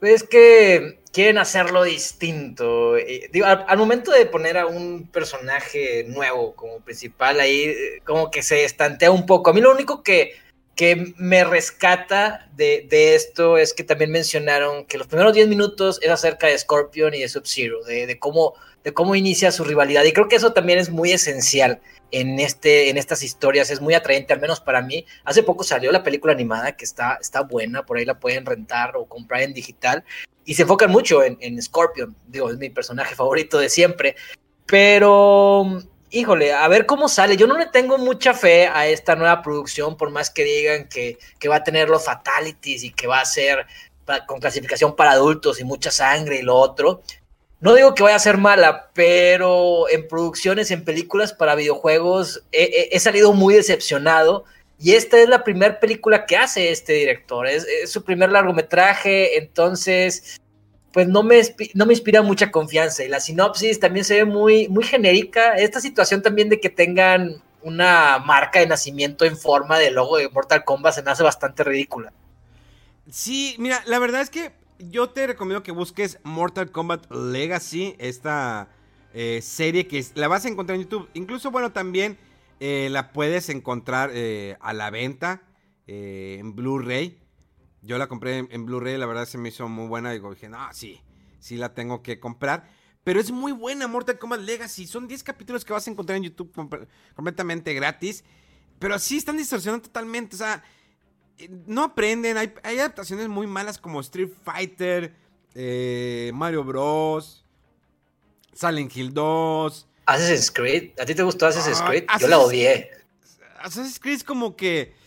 Es que quieren hacerlo distinto. Eh, al, momento de poner a un personaje nuevo como principal, ahí eh, como que se estantea un poco. A mí lo único que, que me rescata de, esto es que también mencionaron que los primeros 10 minutos es acerca de Scorpion y de Sub-Zero, de, cómo, de cómo inicia su rivalidad. Y creo que eso también es muy esencial en, este, en estas historias, es muy atraente, al menos para mí. Hace poco salió la película animada que está, está buena, por ahí la pueden rentar o comprar en digital. Y se enfocan mucho en, en Scorpion, digo, es mi personaje favorito de siempre. Pero híjole, a ver cómo sale. Yo no le tengo mucha fe a esta nueva producción, por más que digan que, que va a tener los fatalities y que va a ser con clasificación para adultos y mucha sangre y lo otro. No digo que vaya a ser mala, pero en producciones, en películas para videojuegos, he, salido muy decepcionado. Y esta es la primera película que hace este director. Es, su primer largometraje, entonces, pues no me, no me inspira mucha confianza. Y la sinopsis también se ve muy, muy genérica. Esta situación también de que tengan una marca de nacimiento en forma de logo de Mortal Kombat se me hace bastante ridícula. Sí, mira, la verdad es que yo te recomiendo que busques Mortal Kombat Legacy, esta eh, serie que la vas a encontrar en YouTube. Incluso, bueno, también eh, la puedes encontrar eh, a la venta en Blu-ray. Yo la compré en, Blu-ray, la verdad se me hizo muy buena. Y dije, no, sí, sí la tengo que comprar. Pero es muy buena Mortal Kombat Legacy. Son 10 capítulos que vas a encontrar en YouTube completamente gratis. Pero sí están distorsionando totalmente. O sea, no aprenden. Hay, adaptaciones muy malas como Street Fighter, eh, Mario Bros. Silent Hill 2. Assassin's Creed. ¿A ti te gustó Assassin's ah, Creed? Yo la odié. Assassin's Creed es como que.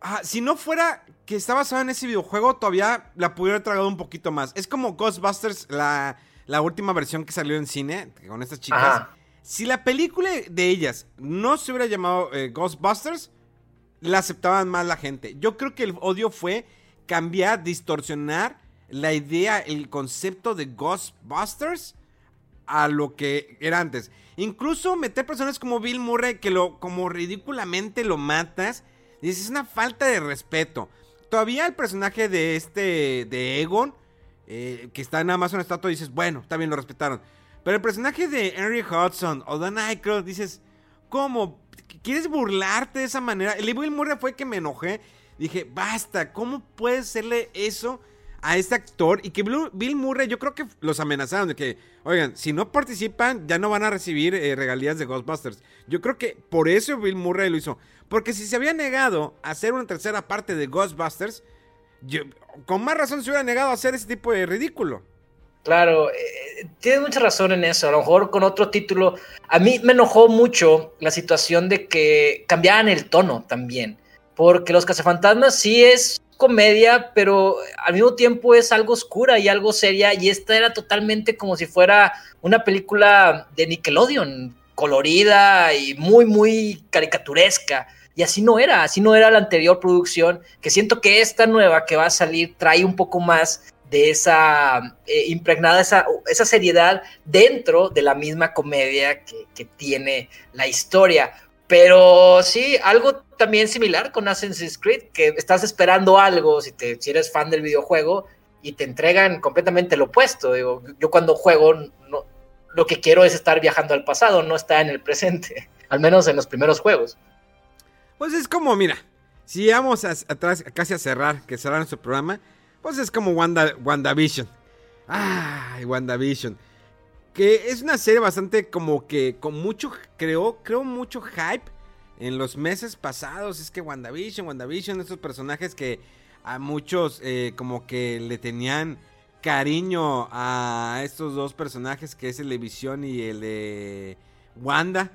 Ah, si no fuera que está basado en ese videojuego, todavía la pudiera haber tragado un poquito más. Es como Ghostbusters, la, última versión que salió en cine con estas chicas. Si la película de ellas no se hubiera llamado eh, Ghostbusters, la aceptaban más la gente. Yo creo que el odio fue cambiar, distorsionar la idea, el concepto de Ghostbusters a lo que era antes. Incluso meter personas como Bill Murray que lo como ridículamente lo matas, dices, es una falta de respeto. Todavía el personaje de este de Egon eh, que está nada más una estatua dices, bueno, está bien lo respetaron. Pero el personaje de Henry Hudson o Dan Aykroyd dices, ¿cómo? ¿Quieres burlarte de esa manera? El Bill Murray fue que me enojé. Dije, basta, ¿cómo puedes hacerle eso a este actor? Y que Bill Murray, yo creo que los amenazaron de que, oigan, si no participan, ya no van a recibir eh, regalías de Ghostbusters. Yo creo que por eso Bill Murray lo hizo. Porque si se había negado a hacer una tercera parte de Ghostbusters, con más razón se hubiera negado a hacer ese tipo de ridículo. Claro, eh, tienes mucha razón en eso. A lo mejor con otro título. A mí me enojó mucho la situación de que cambiaran el tono también. Porque Los Cazafantasmas sí es comedia, pero al mismo tiempo es algo oscura y algo seria. Y esta era totalmente como si fuera una película de Nickelodeon, colorida y muy, muy caricaturesca. Y así no era, así no era la anterior producción, que siento que esta nueva que va a salir trae un poco más de esa eh, impregnada, esa, esa, seriedad dentro de la misma comedia que, que, tiene la historia. Pero sí, algo también similar con Assassin's Creed, que estás esperando algo, si, te, si eres fan del videojuego, y te entregan completamente lo opuesto. Yo cuando juego, no, lo que quiero es estar viajando al pasado, no estar en el presente, al menos en los primeros juegos. Pues es como, mira, si vamos atrás casi a cerrar, que cerrar nuestro programa, pues es como Wanda, WandaVision. Ay, WandaVision. Que es una serie bastante como que con mucho, creo, creo mucho hype en los meses pasados. Es que WandaVision, WandaVision, estos personajes que a muchos eh, como que le tenían cariño a estos dos personajes que es el de Visión y el de Wanda.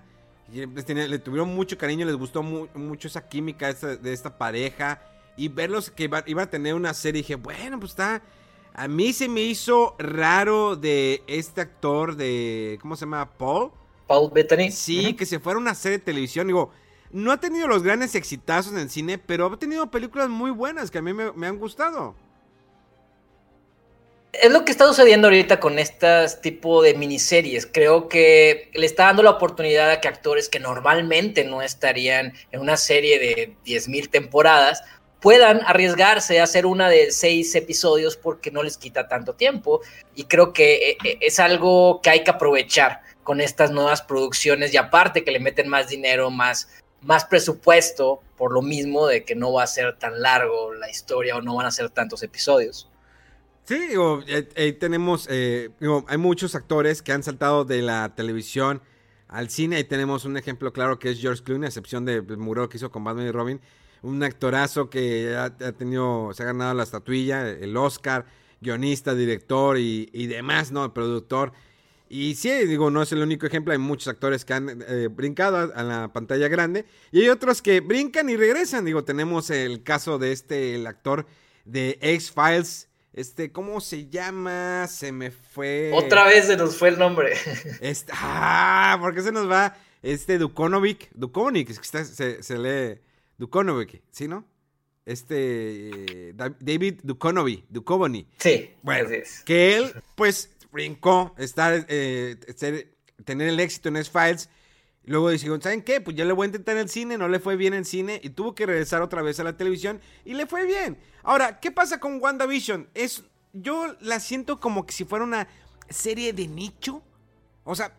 le tuvieron mucho cariño, les gustó mucho esa química de esta pareja y verlos que iba, a tener una serie, dije, bueno, pues está... A mí se me hizo raro de este actor de... ¿Cómo se llama? Paul. Paul Bettany. Sí, que se fuera a una serie de televisión. Digo, no ha tenido los grandes exitazos en el cine, pero ha tenido películas muy buenas que a mí me, han gustado. Es lo que está sucediendo ahorita con este tipo de miniseries. Creo que le está dando la oportunidad a que actores que normalmente no estarían en una serie de 10.000 temporadas puedan arriesgarse a hacer una de seis episodios porque no les quita tanto tiempo. Y creo que eh, eh, es algo que hay que aprovechar con estas nuevas producciones y aparte que le meten más dinero, más, más presupuesto, por lo mismo de que no va a ser tan largo la historia o no van a ser tantos episodios. Sí, digo, eh, tenemos, digo, hay muchos actores que han saltado de la televisión al cine. Ahí tenemos un ejemplo claro que es George Clooney, a excepción de Muro que hizo con Batman y Robin un actorazo que ha, tenido, se ha ganado la estatuilla, el Oscar, guionista, director y, demás, ¿no? El productor. Y sí, digo, no es el único ejemplo, hay muchos actores que han eh, brincado a, la pantalla grande y hay otros que brincan y regresan. Digo, tenemos el caso de este, el actor de X-Files, este, ¿cómo se llama? Se me fue. Otra vez se nos fue el nombre. Este, ah, ¿por qué se nos va? Este Dukonovic, que se, se lee Dukonovic, ¿sí, no? Este, David Dukonovic, Dukovony. Sí, bueno, que él, pues, brincó, estar, eh, tener el éxito en S-Files. Luego dijeron, ¿saben qué? Pues ya le voy a intentar en el cine, no le fue bien en cine y tuvo que regresar otra vez a la televisión y le fue bien. Ahora, ¿qué pasa con WandaVision? Es, yo la siento como que si fuera una serie de nicho. O sea,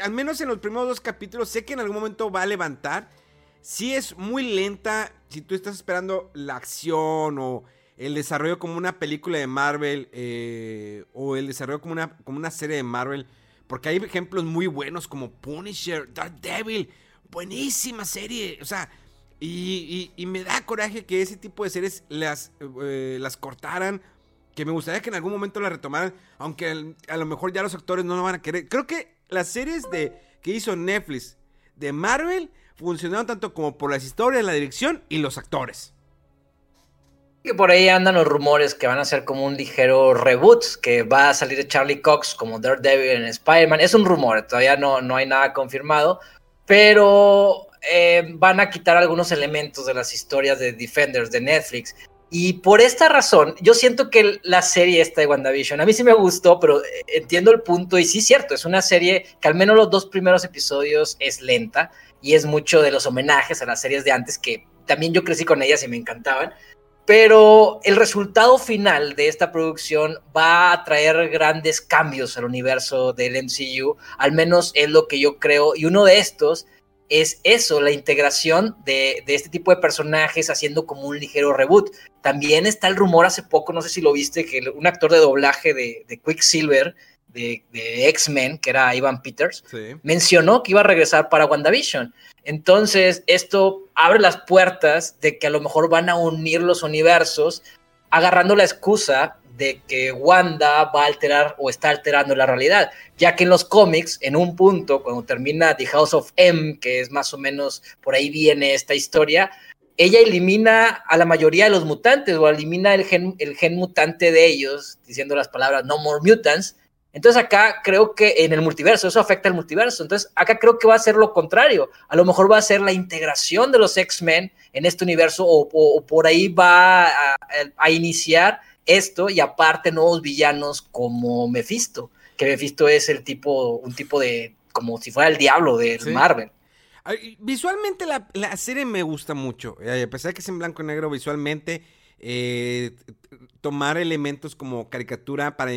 al menos en los primeros dos capítulos sé que en algún momento va a levantar si es muy lenta. Si tú estás esperando la acción o el desarrollo como una película de Marvel eh, o el desarrollo como una, como una serie de Marvel. Porque hay ejemplos muy buenos como Punisher, Dark Devil. Buenísima serie. O sea, y, me da coraje que ese tipo de series las, eh, las cortaran. Que me gustaría que en algún momento las retomaran. Aunque a lo mejor ya los actores no lo van a querer. Creo que las series de, que hizo Netflix de Marvel funcionaron tanto como por las historias, la dirección y los actores. Y por ahí andan los rumores que van a ser como un ligero reboot, que va a salir de Charlie Cox como Daredevil en Spider-Man. Es un rumor, todavía no, no hay nada confirmado, pero eh, van a quitar algunos elementos de las historias de Defenders de Netflix. Y por esta razón, yo siento que la serie esta de WandaVision, a mí sí me gustó, pero eh, entiendo el punto y sí es cierto, es una serie que al menos los dos primeros episodios es lenta y es mucho de los homenajes a las series de antes que también yo crecí con ellas y me encantaban. Pero el resultado final de esta producción va a traer grandes cambios al universo del MCU, al menos es lo que yo creo, y uno de estos es eso, la integración de, este tipo de personajes haciendo como un ligero reboot. También está el rumor hace poco, no sé si lo viste, que un actor de doblaje de, de Quicksilver de, X-Men, que era Ivan Peters, mencionó que iba a regresar para WandaVision. Entonces, esto abre las puertas de que a lo mejor van a unir los universos, agarrando la excusa de que Wanda va a alterar o está alterando la realidad, ya que en los cómics, en un punto, cuando termina The House of M, que es más o menos por ahí viene esta historia, ella elimina a la mayoría de los mutantes o elimina el gen, el gen mutante de ellos, diciendo las palabras No More Mutants, entonces acá creo que en el multiverso, eso afecta al multiverso. Entonces acá creo que va a ser lo contrario. A lo mejor va a ser la integración de los X-Men en este universo o, por ahí va a, iniciar esto y aparte nuevos villanos como Mephisto, que Mephisto es el tipo, un tipo de, como si fuera el diablo de Marvel. Visualmente la, serie me gusta mucho, a pesar de que es en blanco y negro visualmente, eh, tomar elementos como caricatura para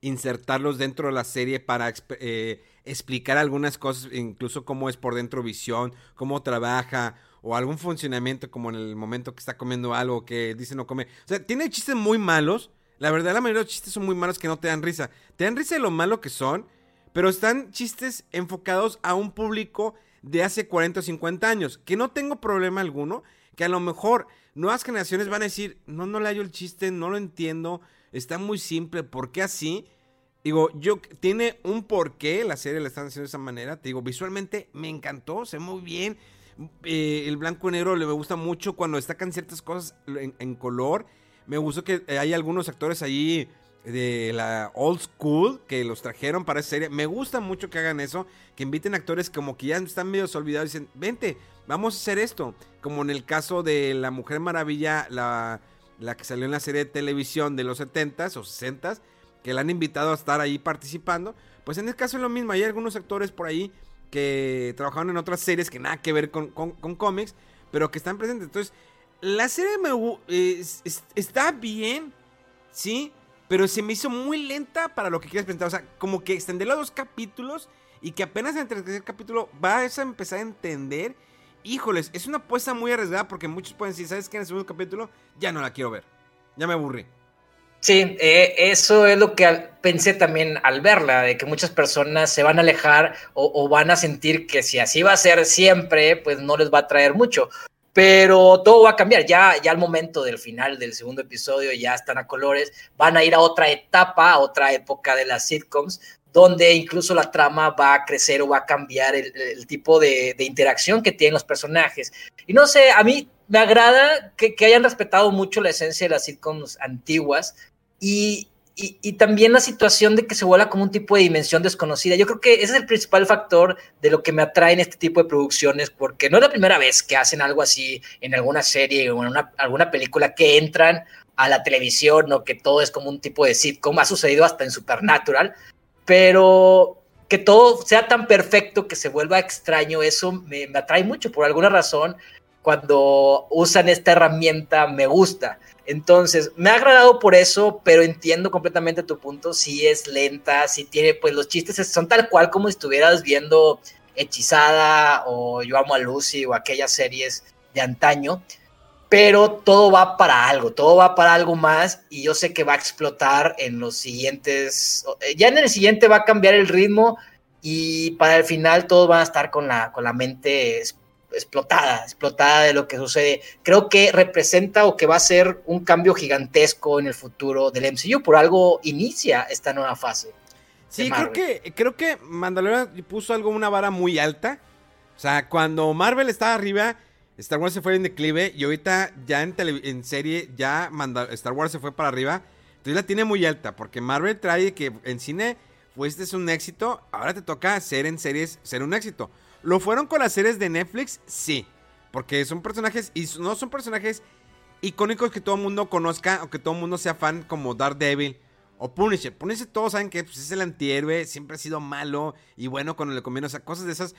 insertarlos dentro de la serie para eh, explicar algunas cosas, incluso cómo es por dentro visión, cómo trabaja o algún funcionamiento como en el momento que está comiendo algo que dice no come. O sea, tiene chistes muy malos. La verdad, la mayoría de los chistes son muy malos que no te dan risa. Te dan risa de lo malo que son, pero están chistes enfocados a un público de hace 40 o 50 años, que no tengo problema alguno, que a lo mejor nuevas generaciones van a decir, no, no le hallo el chiste, no lo entiendo, está muy simple, ¿por qué así? Digo, yo, tiene un porqué, la serie la están haciendo de esa manera, te digo, visualmente me encantó, se ve muy bien, eh, el blanco y negro le me gusta mucho cuando destacan ciertas cosas en, color, me gustó que hay algunos actores ahí de la old school que los trajeron para esa serie. Me gusta mucho que hagan eso, que inviten actores como que ya están medio olvidados y dicen, vente, vamos a hacer esto. Como en el caso de La Mujer Maravilla, la, la que salió en la serie de televisión de los 70s o 60s, que la han invitado a estar ahí participando. Pues en el caso es lo mismo, hay algunos actores por ahí que trabajaron en otras series que nada que ver con, cómics, pero que están presentes. Entonces, la serie me, está bien, ¿sí? Pero se me hizo muy lenta para lo que quieres presentar. O sea, como que extenderlo a dos capítulos y que apenas en el tercer capítulo vas a empezar a entender. Híjoles, es una apuesta muy arriesgada porque muchos pueden decir, ¿sabes qué? En el segundo capítulo ya no la quiero ver. Ya me aburrí. Sí, eh, eso es lo que pensé también al verla, de que muchas personas se van a alejar o, van a sentir que si así va a ser siempre, pues no les va a traer mucho pero todo va a cambiar. Ya, ya al momento del final del segundo episodio ya están a colores, van a ir a otra etapa, a otra época de las sitcoms, donde incluso la trama va a crecer o va a cambiar el, tipo de, interacción que tienen los personajes. Y no sé, a mí me agrada que, que hayan respetado mucho la esencia de las sitcoms antiguas y, y, también la situación de que se vuela como un tipo de dimensión desconocida. Yo creo que ese es el principal factor de lo que me atrae en este tipo de producciones, porque no es la primera vez que hacen algo así en alguna serie o en una, alguna película que entran a la televisión o que todo es como un tipo de sitcom. Ha sucedido hasta en Supernatural, pero que todo sea tan perfecto que se vuelva extraño, eso me, atrae mucho por alguna razón. Cuando usan esta herramienta me gusta. Entonces, me ha agradado por eso, pero entiendo completamente tu punto. Si es lenta, si tiene, pues los chistes son tal cual como estuvieras viendo Hechizada o Yo Amo a Lucy o aquellas series de antaño. Pero todo va para algo, todo va para algo más y yo sé que va a explotar en los siguientes. Eh, ya en el siguiente va a cambiar el ritmo y para el final todos van a estar con la, con la mente explotada, explotada de lo que sucede. Creo que representa o que va a ser un cambio gigantesco en el futuro del MCU. Por algo inicia esta nueva fase. Sí, creo que, creo que Mandalorian puso algo, una vara muy alta. O sea, cuando Marvel estaba arriba, Star Wars se fue en declive y ahorita ya en, en serie ya Star Wars se fue para arriba. Entonces la tiene muy alta porque Marvel trae que en cine fuiste es un éxito, ahora te toca ser en series ser un éxito. ¿Lo fueron con las series de Netflix? Sí. Porque son personajes, y no son personajes icónicos que todo el mundo conozca o que todo el mundo sea fan como Daredevil o Punisher. Punisher todos saben que pues, es el antihéroe, siempre ha sido malo y bueno cuando le conviene, o sea, cosas de esas.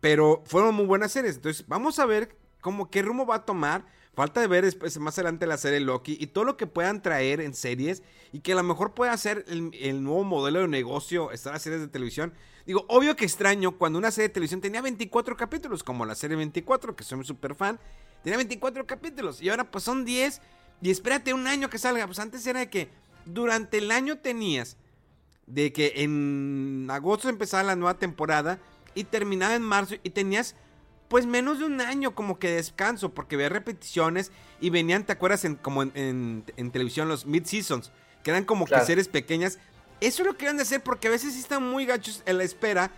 Pero fueron muy buenas series. Entonces, vamos a ver cómo qué rumbo va a tomar. Falta de ver después, más adelante la serie Loki y todo lo que puedan traer en series y que a lo mejor pueda ser el, el nuevo modelo de negocio, estar las series de televisión. Digo, obvio que extraño cuando una serie de televisión tenía 24 capítulos, como la serie 24, que soy súper fan, tenía 24 capítulos y ahora pues son 10 y espérate un año que salga. Pues antes era de que durante el año tenías de que en agosto empezaba la nueva temporada y terminaba en marzo y tenías pues menos de un año como que descanso porque veía repeticiones y venían, ¿te acuerdas? En, como en, televisión los mid-seasons, que eran como que series pequeñas eso es lo que van a hacer porque a veces sí están muy gachos en la espera.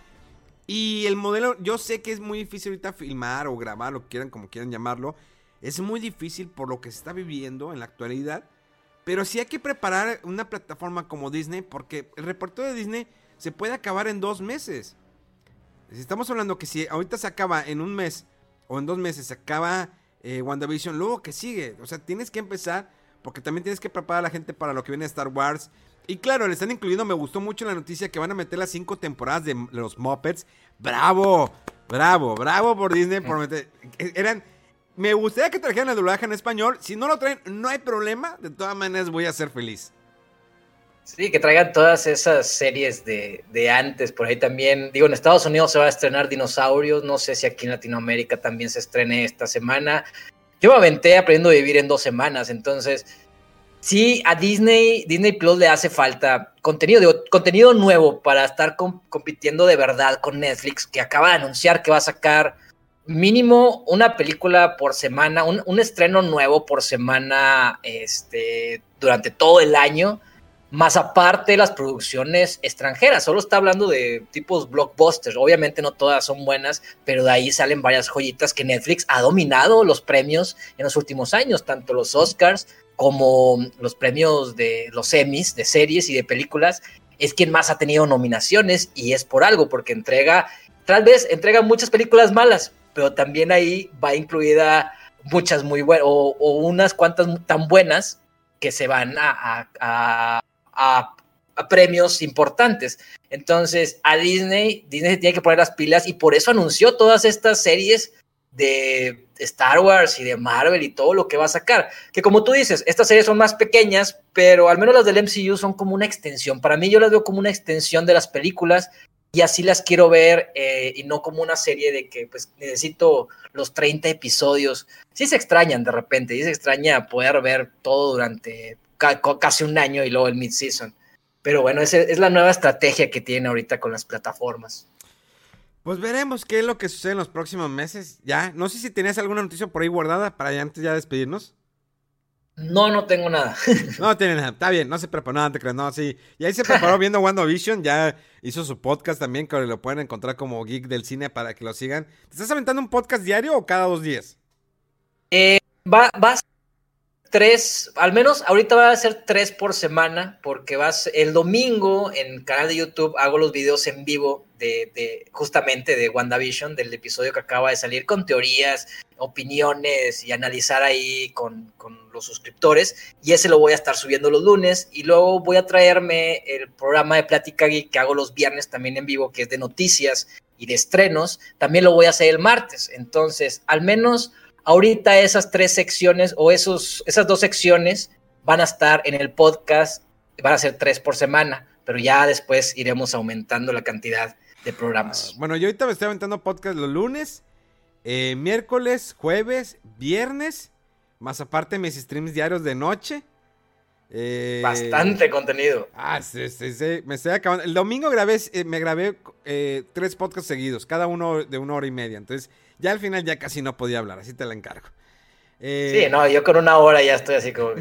Y el modelo, yo sé que es muy difícil ahorita filmar o grabar, lo quieran, como quieran llamarlo. Es muy difícil por lo que se está viviendo en la actualidad. Pero sí hay que preparar una plataforma como Disney porque el repertorio de Disney se puede acabar en dos meses. Si estamos hablando que si ahorita se acaba en un mes o en dos meses se acaba eh, WandaVision, luego que sigue. O sea, tienes que empezar porque también tienes que preparar a la gente para lo que viene de Star Wars. Y claro, le están incluyendo, me gustó mucho la noticia que van a meter las cinco temporadas de los Muppets. ¡Bravo! Bravo, bravo por Disney por meter. Eran. Me gustaría que trajeran el doblaje en español. Si no lo traen, no hay problema. De todas maneras, voy a ser feliz. Sí, que traigan todas esas series de, de, antes. Por ahí también, digo, en Estados Unidos se va a estrenar Dinosaurios. No sé si aquí en Latinoamérica también se estrene esta semana. Yo me aventé aprendiendo a vivir en dos semanas. Entonces, sí, a Disney, Disney Plus le hace falta contenido, contenido nuevo para estar compitiendo de verdad con Netflix, que acaba de anunciar que va a sacar mínimo una película por semana, un, un estreno nuevo por semana este, durante todo el año más aparte las producciones extranjeras. Solo está hablando de tipos blockbusters. Obviamente no todas son buenas, pero de ahí salen varias joyitas que Netflix ha dominado los premios en los últimos años, tanto los Oscars como los premios de los Emmys de series y de películas. Es quien más ha tenido nominaciones y es por algo, porque entrega, tal vez entrega muchas películas malas, pero también ahí va incluida muchas muy buenas o, unas cuantas tan buenas que se van a a, premios importantes. Entonces, a Disney, Disney tiene que poner las pilas y por eso anunció todas estas series de Star Wars y de Marvel y todo lo que va a sacar. Que como tú dices, estas series son más pequeñas, pero al menos las del MCU son como una extensión. Para mí yo las veo como una extensión de las películas y así las quiero ver eh, y no como una serie de que pues necesito los 30 episodios. Sí se extrañan de repente, sí se extraña poder ver todo durante casi un año y luego el mid-season. Pero bueno, esa es la nueva estrategia que tiene ahorita con las plataformas. Pues veremos qué es lo que sucede en los próximos meses. Ya, no sé si tenías alguna noticia por ahí guardada para antes ya despedirnos. No, no tengo nada. no tiene nada. Está bien, no se preparó nada, te. No, sí. Y ahí se preparó viendo WandaVision. Ya hizo su podcast también, que lo pueden encontrar como Geek del Cine para que lo sigan. ¿Te estás aventando un podcast diario o cada dos días? Eh, va, va tres, al menos ahorita va a ser tres por semana, porque vas el domingo en el canal de YouTube hago los videos en vivo de, justamente de WandaVision, del episodio que acaba de salir, con teorías, opiniones y analizar ahí con, con los suscriptores. Y ese lo voy a estar subiendo los lunes. Y luego voy a traerme el programa de Plática que hago los viernes también en vivo, que es de noticias y de estrenos. También lo voy a hacer el martes. Entonces, al menos Ahorita esas tres secciones o esos, esas dos secciones van a estar en el podcast, van a ser tres por semana, pero ya después iremos aumentando la cantidad de programas. Ah, bueno, yo ahorita me estoy aumentando podcast los lunes, eh, miércoles, jueves, viernes, más aparte mis streams diarios de noche. Eh, Bastante contenido. Ah, sí, sí, sí, me estoy acabando. El domingo grabé, eh, me grabé tres podcasts seguidos, cada uno de una hora y media. Entonces, ya al final ya casi no podía hablar, así te la encargo. Eh, sí, no, yo con una hora ya estoy así como...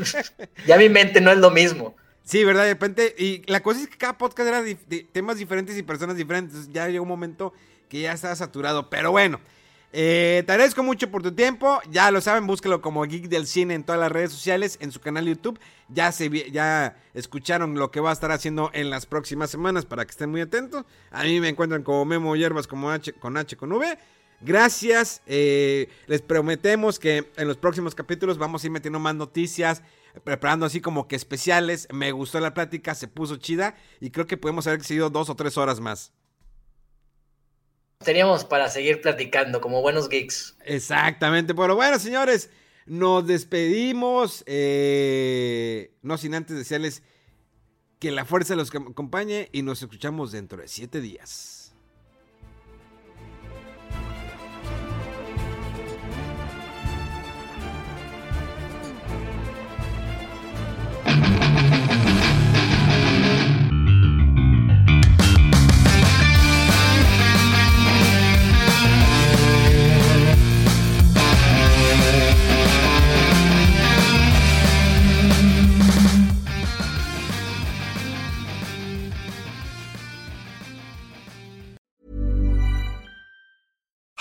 ya mi mente no es lo mismo. Sí, ¿verdad? De repente, y la cosa es que cada podcast era de, temas diferentes y personas diferentes. Ya llegó un momento que ya estaba saturado. Pero bueno, eh, te agradezco mucho por tu tiempo. Ya lo saben, búsquelo como Geek del Cine en todas las redes sociales, en su canal YouTube. Ya, se, ya escucharon lo que va a estar haciendo en las próximas semanas para que estén muy atentos. A mí me encuentran como Memo Hierbas como H, con H con V. Gracias. Eh, les prometemos que en los próximos capítulos vamos a ir metiendo más noticias, preparando así como que especiales. Me gustó la plática, se puso chida y creo que podemos haber seguido dos o tres horas más. Teníamos para seguir platicando como buenos geeks. Exactamente, pero bueno, señores, nos despedimos. Eh, no sin antes desearles que la fuerza los acompañe y nos escuchamos dentro de siete días.